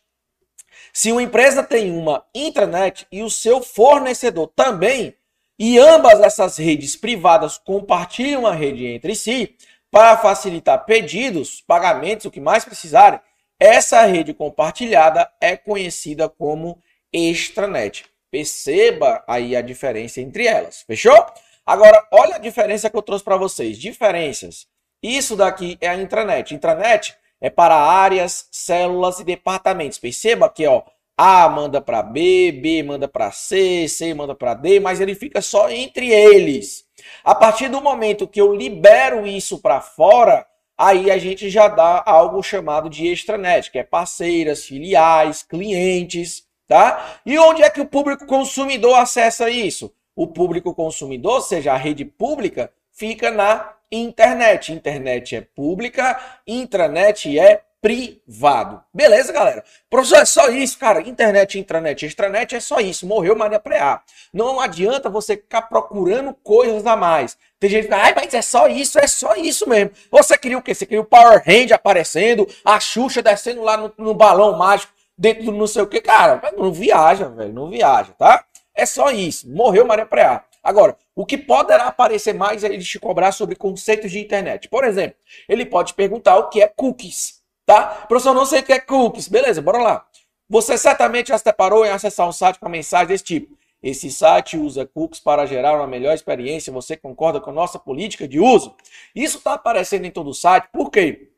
Se uma empresa tem uma intranet e o seu fornecedor também, e ambas essas redes privadas compartilham uma rede entre si, para facilitar pedidos, pagamentos, o que mais precisarem, essa rede compartilhada é conhecida como extranet. Perceba aí a diferença entre elas, fechou? Agora, olha a diferença que eu trouxe para vocês. Diferenças. Isso daqui é a intranet. Intranet é para áreas, células e departamentos. Perceba que ó, A manda para B, B manda para C, C manda para D, mas ele fica só entre eles. A partir do momento que eu libero isso para fora, aí a gente já dá algo chamado de extranet, que é parceiras, filiais, clientes, tá? E onde é que o público consumidor acessa isso? O público consumidor, seja a rede pública, fica na internet. Internet é pública, intranet é privado. Beleza, galera? Professor, é só isso, cara. Internet, intranet, extranet é só isso. Morreu Maria Preá. Não adianta você ficar procurando coisas a mais. Tem gente que fala, mas é só isso, é só isso mesmo. Você queria o quê? Você queria o Power Hand aparecendo, a Xuxa descendo lá no, no balão mágico, dentro do não sei o quê. Cara, não viaja, velho. Não viaja, tá? É só isso. Morreu Maria Preá. Agora, o que poderá aparecer mais é ele te cobrar sobre conceitos de internet. Por exemplo, ele pode perguntar o que é cookies tá? Professor, não sei o que é cookies. Beleza, bora lá. Você certamente já se deparou em acessar um site com mensagem desse tipo. Esse site usa cookies para gerar uma melhor experiência. Você concorda com nossa política de uso? Isso está aparecendo em todo o site. Por quê?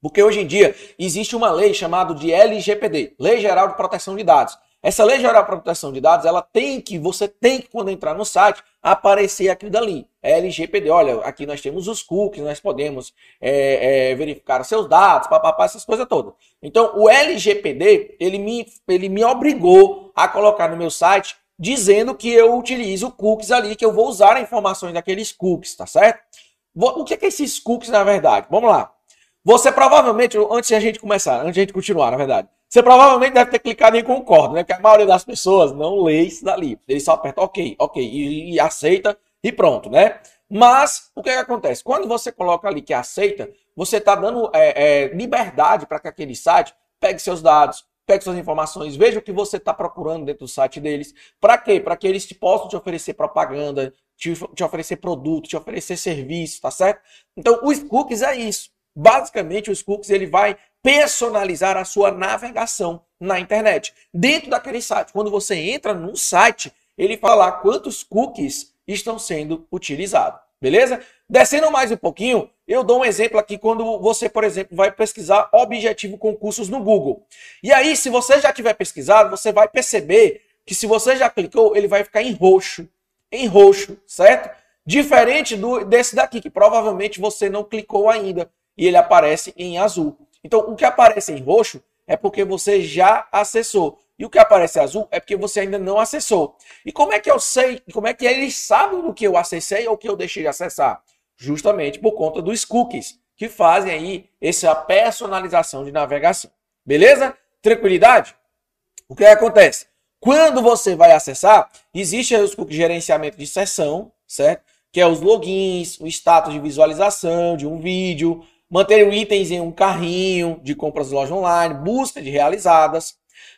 Porque hoje em dia existe uma lei chamada de LGPD, Lei Geral de Proteção de Dados. Essa Lei Geral de Proteção de Dados, ela tem que, você tem que, quando entrar no site, aparecer aquilo dali. LGPD, olha, aqui nós temos os cookies, nós podemos é, é, verificar seus dados, papapá, essas coisas todas. Então, o LGPD, ele me, ele me obrigou a colocar no meu site dizendo que eu utilizo cookies ali, que eu vou usar informações daqueles cookies, tá certo? O que é, que esses cookies, na verdade? Vamos lá. Você provavelmente, antes de a gente começar, antes de a gente continuar, na verdade, você provavelmente deve ter clicado em concordo, né? Que a maioria das pessoas não lê isso dali. Ele só aperta ok, ok, e, e aceita e pronto, né? Mas o que, é que, acontece? Quando você coloca ali que aceita, você está dando é, é, liberdade para que aquele site pegue seus dados, pegue suas informações, veja o que você está procurando dentro do site deles. Para quê? Para que eles te possam te oferecer propaganda, te, te oferecer produto, te oferecer serviço, tá certo? Então, os cookies é isso. Basicamente, os cookies ele vai personalizar a sua navegação na internet. Dentro daquele site, quando você entra num site, ele fala quantos cookies estão sendo utilizados. Beleza? Descendo mais um pouquinho, eu dou um exemplo aqui quando você, por exemplo, vai pesquisar objetivo concursos no Google. E aí, se você já tiver pesquisado, você vai perceber que se você já clicou, ele vai ficar em roxo. Em roxo, certo? Diferente do desse daqui, que provavelmente você não clicou ainda e ele aparece em azul. Então, o que aparece em roxo é porque você já acessou. E o que aparece azul é porque você ainda não acessou. E como é que eu sei, como é que eles sabem do que eu acessei ou que eu deixei de acessar? Justamente por conta dos cookies, que fazem aí essa personalização de navegação. Beleza? Tranquilidade? O que acontece? Quando você vai acessar, existe os cookies de gerenciamento de sessão, certo? Que é os logins, o status de visualização de um vídeo, manter itens em um carrinho de compras de loja online, busca de realizadas,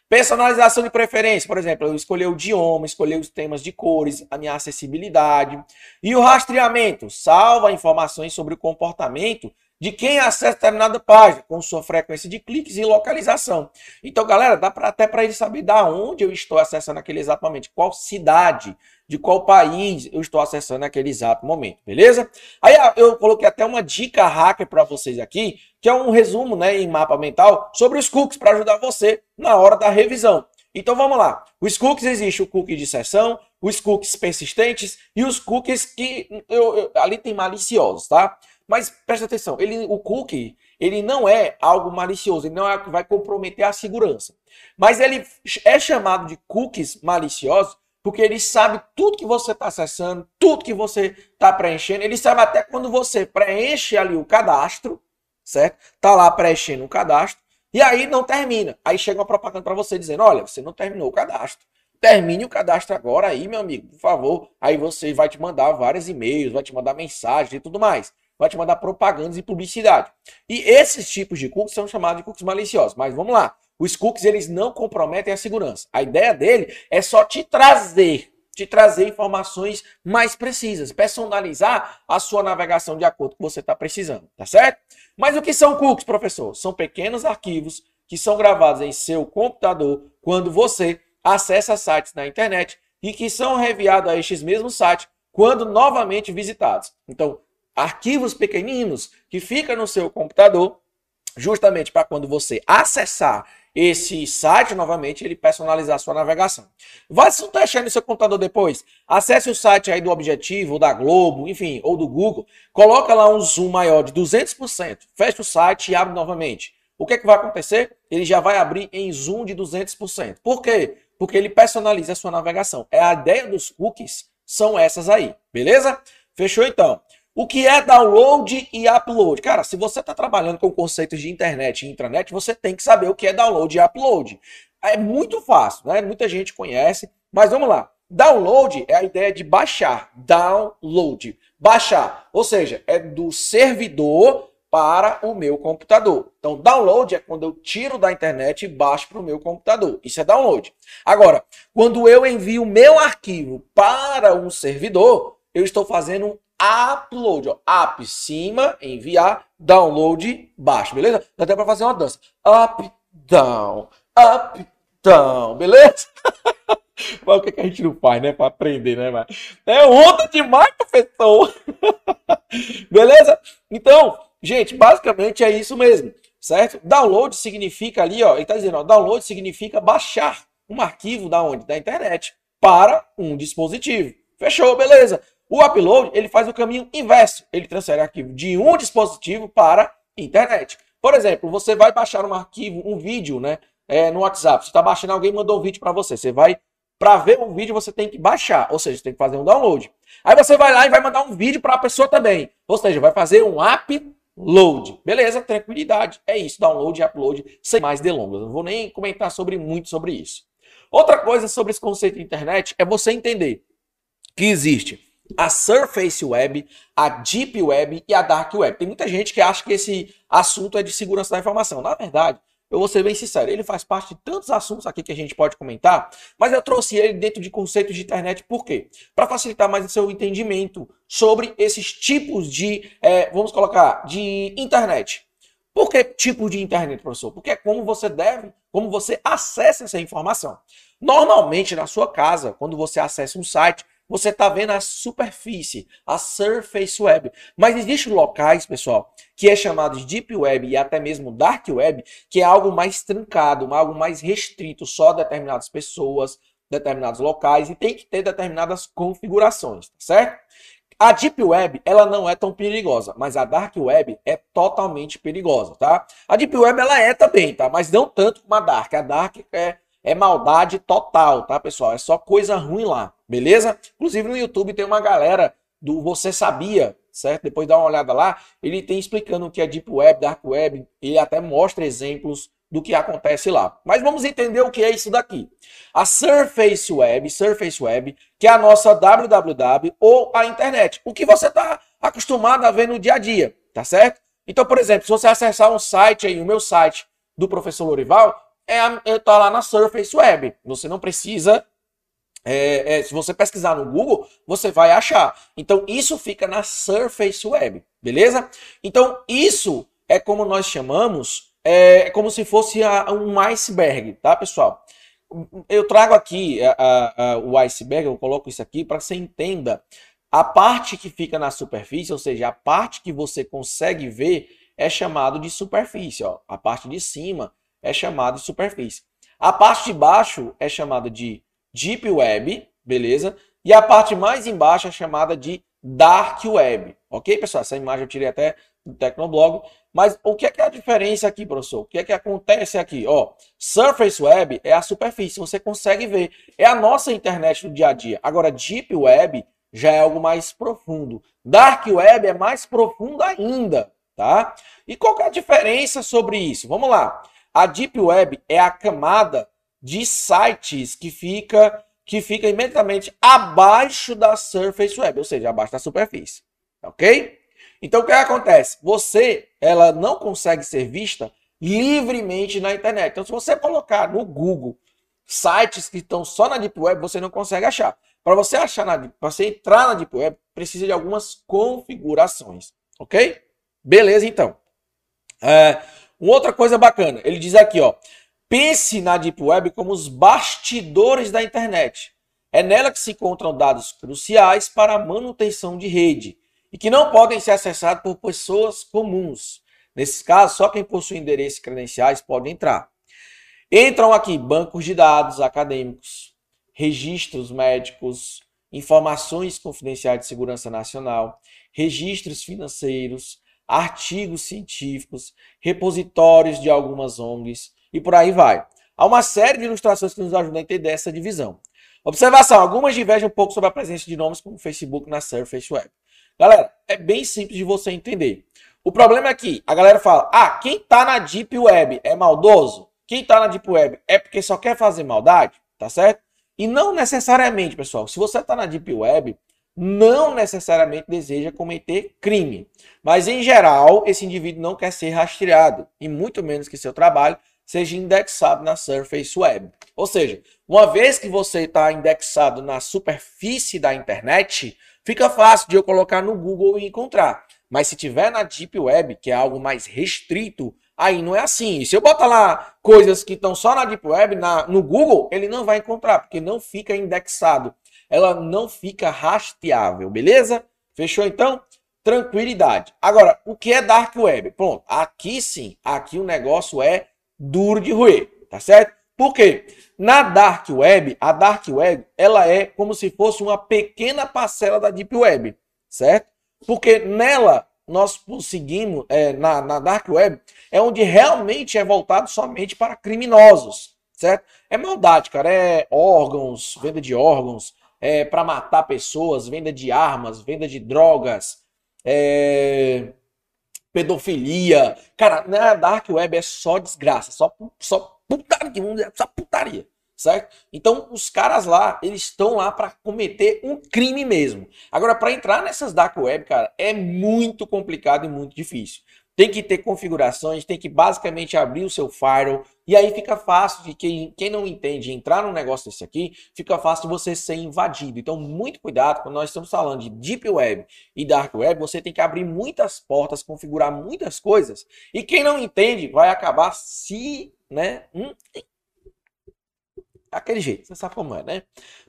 personalização de preferência, por exemplo, eu escolher o idioma, escolher os temas de cores, a minha acessibilidade. E o rastreamento, salva informações sobre o comportamento de quem acessa determinada página, com sua frequência de cliques e localização. Então, galera, dá pra, até para ele saber da onde eu estou acessando aquele exatamente, qual cidade, de qual país eu estou acessando naquele exato momento, beleza? Aí ah, eu coloquei até uma dica hacker para vocês aqui, que é um resumo né, em mapa mental sobre os cookies para ajudar você na hora da revisão. Então vamos lá. Os cookies existe o cookie de sessão, os cookies persistentes e os cookies que eu, eu, ali tem maliciosos, tá? Mas presta atenção, ele, o cookie ele não é algo malicioso, ele não é que vai comprometer a segurança. Mas ele é chamado de cookies maliciosos porque ele sabe tudo que você está acessando, tudo que você está preenchendo. Ele sabe até quando você preenche ali o cadastro, certo? Tá lá preenchendo o cadastro e aí não termina. Aí chega uma propaganda para você dizendo: olha, você não terminou o cadastro. Termine o cadastro agora aí, meu amigo, por favor. Aí você vai te mandar vários e-mails, vai te mandar mensagens e tudo mais. Vai te mandar propagandas e publicidade. E esses tipos de cookies são chamados de cookies maliciosos. Mas vamos lá. Os cookies eles não comprometem a segurança. A ideia dele é só te trazer, te trazer informações mais precisas, personalizar a sua navegação de acordo com o que você está precisando, tá certo? Mas o que são cookies, professor? São pequenos arquivos que são gravados em seu computador quando você acessa sites na internet e que são enviados a estes mesmos sites quando novamente visitados. Então, arquivos pequeninos que ficam no seu computador justamente para quando você acessar esse site novamente, ele personalizar a sua navegação. Vai se teste aí no seu computador depois. Acesse o site aí do Objetivo, da Globo, enfim, ou do Google. Coloca lá um zoom maior de 200%. Fecha o site e abre novamente. O que, é que vai acontecer? Ele já vai abrir em zoom de 200%. Por quê? Porque ele personaliza a sua navegação. É a ideia dos cookies são essas aí, beleza? Fechou então. O que é download e upload? Cara, se você está trabalhando com conceitos de internet e intranet, você tem que saber o que é download e upload. É muito fácil, né? Muita gente conhece, mas vamos lá. Download é a ideia de baixar. Download. Baixar. Ou seja, é do servidor para o meu computador. Então, download é quando eu tiro da internet e baixo para o meu computador. Isso é download. Agora, quando eu envio meu arquivo para um servidor, eu estou fazendo upload, ó. Up, cima, enviar, download, baixo, beleza? Dá até para fazer uma dança. Up, down, up, down, beleza? Mas o que, que a gente não faz, né? Para aprender, né? Mas é onda demais, professor. beleza? Então, gente, basicamente é isso mesmo, certo? Download significa ali, ó, ele tá dizendo, ó, download significa baixar um arquivo da onde? Da internet para um dispositivo. Fechou, beleza? O upload, ele faz o caminho inverso. Ele transfere arquivo de um dispositivo para internet. Por exemplo, você vai baixar um arquivo, um vídeo, né, é, no WhatsApp. Você está baixando, alguém mandou um vídeo para você. Você vai, para ver um vídeo, você tem que baixar, ou seja, tem que fazer um download. Aí você vai lá e vai mandar um vídeo para a pessoa também. Ou seja, vai fazer um upload. Beleza, tranquilidade. É isso, download e upload, sem mais delongas. Não vou nem comentar sobre muito sobre isso. Outra coisa sobre esse conceito de internet é você entender que existe a Surface Web, a Deep Web e a Dark Web. Tem muita gente que acha que esse assunto é de segurança da informação. Na verdade, eu vou ser bem sincero, ele faz parte de tantos assuntos aqui que a gente pode comentar, mas eu trouxe ele dentro de conceitos de internet, por quê? Para facilitar mais o seu entendimento sobre esses tipos de, é, vamos colocar, de internet. Por que tipo de internet, professor? Porque é como você deve, como você acessa essa informação. Normalmente, na sua casa, quando você acessa um site, você está vendo a superfície, a surface web. Mas existem locais, pessoal, que é chamado de deep web e até mesmo dark web, que é algo mais trancado, algo mais restrito só a determinadas pessoas, determinados locais e tem que ter determinadas configurações, tá certo? A Deep Web, ela não é tão perigosa, mas a Dark Web é totalmente perigosa, tá? A Deep Web, ela é também, tá? Mas não tanto como a Dark. A Dark é é maldade total, tá, pessoal? É só coisa ruim lá, beleza? Inclusive no YouTube tem uma galera do Você Sabia, certo? Depois dá uma olhada lá, ele tem explicando o que é Deep Web, Dark Web, ele até mostra exemplos do que acontece lá. Mas vamos entender o que é isso daqui. A Surface Web, Surface Web, que é a nossa www ou a internet. O que você está acostumado a ver no dia a dia, tá certo? Então, por exemplo, se você acessar um site aí, o meu site do professor Lorival, é, tá lá na Surface Web. Você não precisa. É, é, se você pesquisar no Google, você vai achar. Então, isso fica na Surface Web, beleza? Então, isso é como nós chamamos, é, é como se fosse a, um iceberg, tá, pessoal? Eu trago aqui a, a, o iceberg, eu coloco isso aqui para você entenda. A parte que fica na superfície, ou seja, a parte que você consegue ver, é chamado de superfície. Ó. A parte de cima é chamado de superfície. A parte de baixo é chamada de Deep Web, beleza? E a parte mais embaixo é chamada de Dark Web. Ok, pessoal? Essa imagem eu tirei até do Tecnoblog. Mas o que é, que é a diferença aqui, professor? O que é que acontece aqui? Ó, Surface Web é a superfície, você consegue ver. É a nossa internet do dia a dia. Agora, Deep Web já é algo mais profundo. Dark Web é mais profundo ainda, tá? E qual é a diferença sobre isso? Vamos lá. A Deep Web é a camada de sites que fica, que fica imediatamente abaixo da Surface Web, ou seja, abaixo da superfície. Ok? Então o que acontece? Você, ela não consegue ser vista livremente na internet. Então, se você colocar no Google sites que estão só na Deep Web, você não consegue achar. Para você achar na para você entrar na Deep Web, precisa de algumas configurações, ok? Beleza, então. É, uma outra coisa bacana, ele diz aqui, ó, pense na Deep Web como os bastidores da internet. É nela que se encontram dados cruciais para a manutenção de rede e que não podem ser acessados por pessoas comuns. Nesses casos, só quem possui endereços credenciais pode entrar. Entram aqui bancos de dados acadêmicos, registros médicos, informações confidenciais de segurança nacional, registros financeiros, artigos científicos, repositórios de algumas ONGs e por aí vai. Há uma série de ilustrações que nos ajudam a entender essa divisão. Observação: algumas divergem um pouco sobre a presença de nomes como Facebook na Surface Web. Galera, é bem simples de você entender. O problema é que a galera fala: ah, quem está na Deep Web é maldoso? Quem está na Deep Web é porque só quer fazer maldade? Tá certo? E não necessariamente, pessoal. Se você está na Deep Web, não necessariamente deseja cometer crime. Mas, em geral, esse indivíduo não quer ser rastreado. E muito menos que seu trabalho seja indexado na Surface Web. Ou seja, uma vez que você está indexado na superfície da internet, fica fácil de eu colocar no Google e encontrar. Mas se tiver na Deep Web, que é algo mais restrito, Aí não é assim. E se eu botar lá coisas que estão só na Deep Web, na, no Google, ele não vai encontrar, porque não fica indexado. Ela não fica rastreável, beleza? Fechou então? Tranquilidade. Agora, o que é Dark Web? Pronto, aqui sim, aqui o negócio é duro de roer, tá certo? Por quê? Na Dark Web, a Dark Web, ela é como se fosse uma pequena parcela da Deep Web, certo? Porque nela nós conseguimos, é, na, na Dark Web, é onde realmente é voltado somente para criminosos, certo? É maldade, cara, é órgãos, venda de órgãos, é para matar pessoas, venda de armas, venda de drogas, é, pedofilia. Cara, na Dark Web é só desgraça, só, só putaria, só putaria certo? Então, os caras lá, eles estão lá para cometer um crime mesmo. Agora, para entrar nessas dark web, cara, é muito complicado e muito difícil. Tem que ter configurações, tem que basicamente abrir o seu firewall, e aí fica fácil de quem, quem não entende entrar num negócio desse aqui, fica fácil você ser invadido. Então, muito cuidado quando nós estamos falando de Deep Web e Dark Web, você tem que abrir muitas portas, configurar muitas coisas, e quem não entende vai acabar se, né, hum, aquele jeito, você sabe como é, né?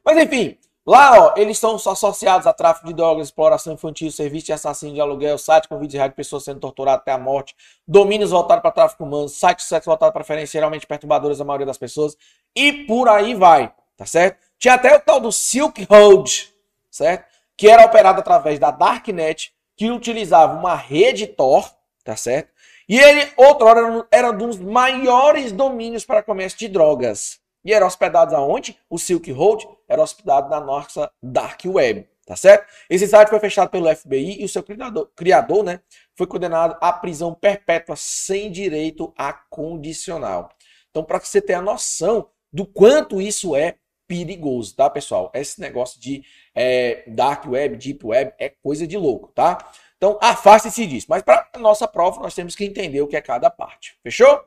Mas enfim, lá ó, eles estão associados a tráfico de drogas, exploração infantil, serviço de assassino de aluguel, site com vídeos reais de pessoas sendo torturadas até a morte, domínios voltados para tráfico humano, site de sexo voltado para preferência geralmente perturbadores da maioria das pessoas, e por aí vai, tá certo? Tinha até o tal do Silk Road, certo? Que era operado através da Darknet, que utilizava uma rede Tor, tá certo? E ele, outrora, era um dos maiores domínios para comércio de drogas. E eram hospedados aonde? O Silk Road era hospedado na nossa Dark Web, tá certo? Esse site foi fechado pelo FBI e o seu criador, criador né, foi condenado à prisão perpétua sem direito a condicional. Então, para você ter a noção do quanto isso é perigoso, tá, pessoal? Esse negócio de é, Dark Web, Deep Web é coisa de louco, tá? Então, afaste-se disso. Mas para nossa prova, nós temos que entender o que é cada parte. Fechou?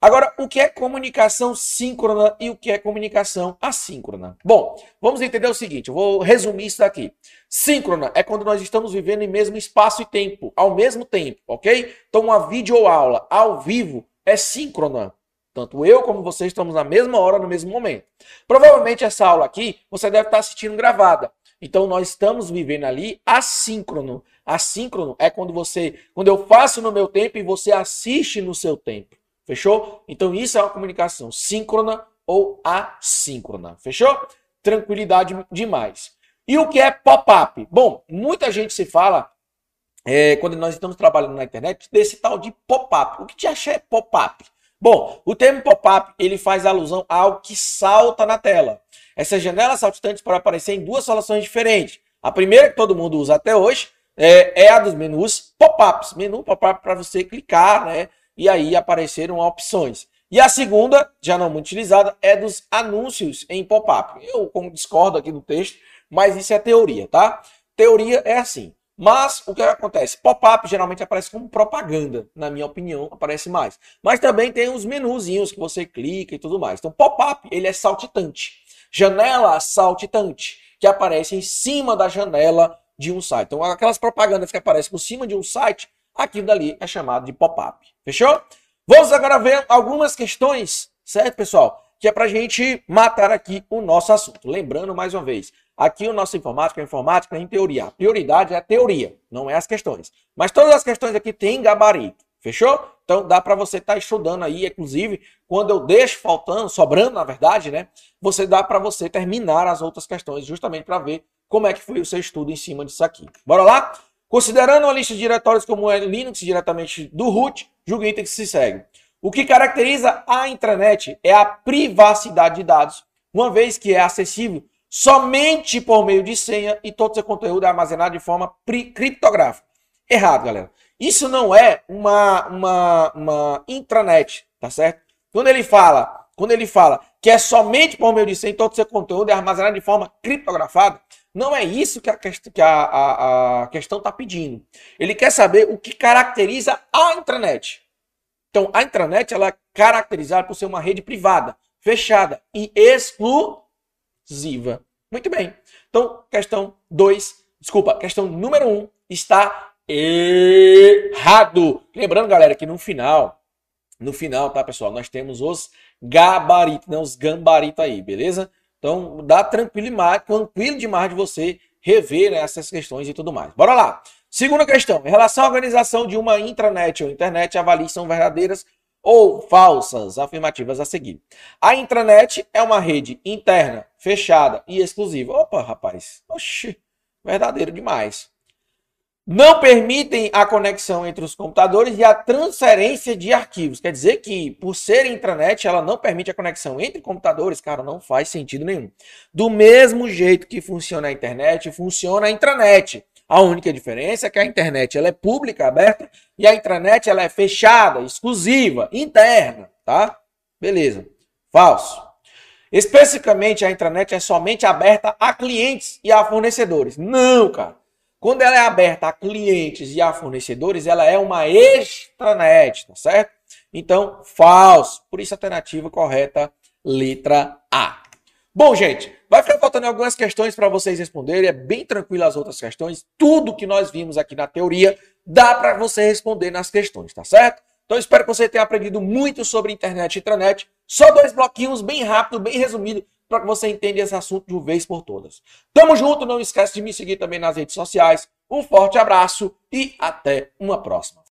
Agora, o que é comunicação síncrona e o que é comunicação assíncrona? Bom, vamos entender o seguinte, eu vou resumir isso aqui. Síncrona é quando nós estamos vivendo em mesmo espaço e tempo, ao mesmo tempo, ok? Então, uma videoaula ao vivo é síncrona. Tanto eu como você estamos na mesma hora, no mesmo momento. Provavelmente essa aula aqui você deve estar assistindo gravada. Então nós estamos vivendo ali assíncrono. Assíncrono é quando você, quando eu faço no meu tempo e você assiste no seu tempo. Fechou? Então isso é uma comunicação síncrona ou assíncrona. Fechou? Tranquilidade demais. E o que é pop-up? Bom, muita gente se fala, é, quando nós estamos trabalhando na internet, desse tal de pop-up. O que te acha é pop-up? Bom, o termo pop-up ele faz alusão a algo que salta na tela. Essas janelas saltitantes podem aparecer em duas soluções diferentes. A primeira que todo mundo usa até hoje é, é a dos menus pop-ups. Menu pop-up para você clicar, né? E aí apareceram opções. E a segunda, já não muito utilizada, é dos anúncios em pop-up. Eu discordo aqui do texto, mas isso é teoria, tá? Teoria é assim. Mas o que acontece? Pop-up geralmente aparece como propaganda, na minha opinião, aparece mais. Mas também tem os menuzinhos que você clica e tudo mais. Então, pop-up, ele é saltitante. Janela saltitante, que aparece em cima da janela de um site. Então, aquelas propagandas que aparecem por cima de um site, aquilo dali é chamado de pop-up. Fechou? Vamos agora ver algumas questões, certo, pessoal? Que é para a gente matar aqui o nosso assunto. Lembrando mais uma vez, aqui o nosso informática é informática em teoria. A prioridade é a teoria, não é as questões. Mas todas as questões aqui têm gabarito. Fechou? Então dá para você estar tá estudando aí, inclusive, quando eu deixo faltando, sobrando, na verdade, né? Você dá para você terminar as outras questões, justamente para ver como é que foi o seu estudo em cima disso aqui. Bora lá? Considerando a lista de diretórios como é Linux diretamente do root, julgue o item que se segue. O que caracteriza a intranet é a privacidade de dados, uma vez que é acessível somente por meio de senha e todo seu conteúdo é armazenado de forma criptográfica. Errado, galera. Isso não é uma, uma, uma intranet, tá certo? Quando ele fala, quando ele fala que é somente por meio de senha e todo seu conteúdo é armazenado de forma criptografada, não é isso que a, que a, a, a questão está pedindo. Ele quer saber o que caracteriza a intranet. Então, a intranet ela é caracterizada por ser uma rede privada, fechada e exclusiva. Muito bem. Então, questão 2, desculpa, questão número 1 um, está errado. Lembrando, galera, que no final, no final, tá, pessoal, nós temos os gabaritos, né, os gambaritos aí, beleza? Então, dá tranquilo tranquilo demais de você rever né, essas questões e tudo mais. Bora lá. Segunda questão. Em relação à organização de uma intranet ou internet, avalie se são verdadeiras ou falsas afirmativas a seguir. A intranet é uma rede interna, fechada e exclusiva. Opa, rapaz. Oxi, verdadeiro demais não permitem a conexão entre os computadores e a transferência de arquivos. Quer dizer que, por ser intranet, ela não permite a conexão entre computadores, cara, não faz sentido nenhum. Do mesmo jeito que funciona a internet, funciona a intranet. A única diferença é que a internet ela é pública, aberta, e a intranet ela é fechada, exclusiva, interna, tá? Beleza. Falso. Especificamente, a intranet é somente aberta a clientes e a fornecedores. Não, cara. Quando ela é aberta a clientes e a fornecedores, ela é uma extranet, tá certo? Então, falso. Por isso, alternativa correta, letra A. Bom, gente, vai ficar faltando algumas questões para vocês responderem. É bem tranquilo as outras questões. Tudo que nós vimos aqui na teoria dá para você responder nas questões, tá certo? Então, espero que você tenha aprendido muito sobre internet e intranet. Só dois bloquinhos bem rápido, bem resumido, para que você entenda esse assunto de uma vez por todas. Tamo junto, não esquece de me seguir também nas redes sociais. Um forte abraço e até uma próxima.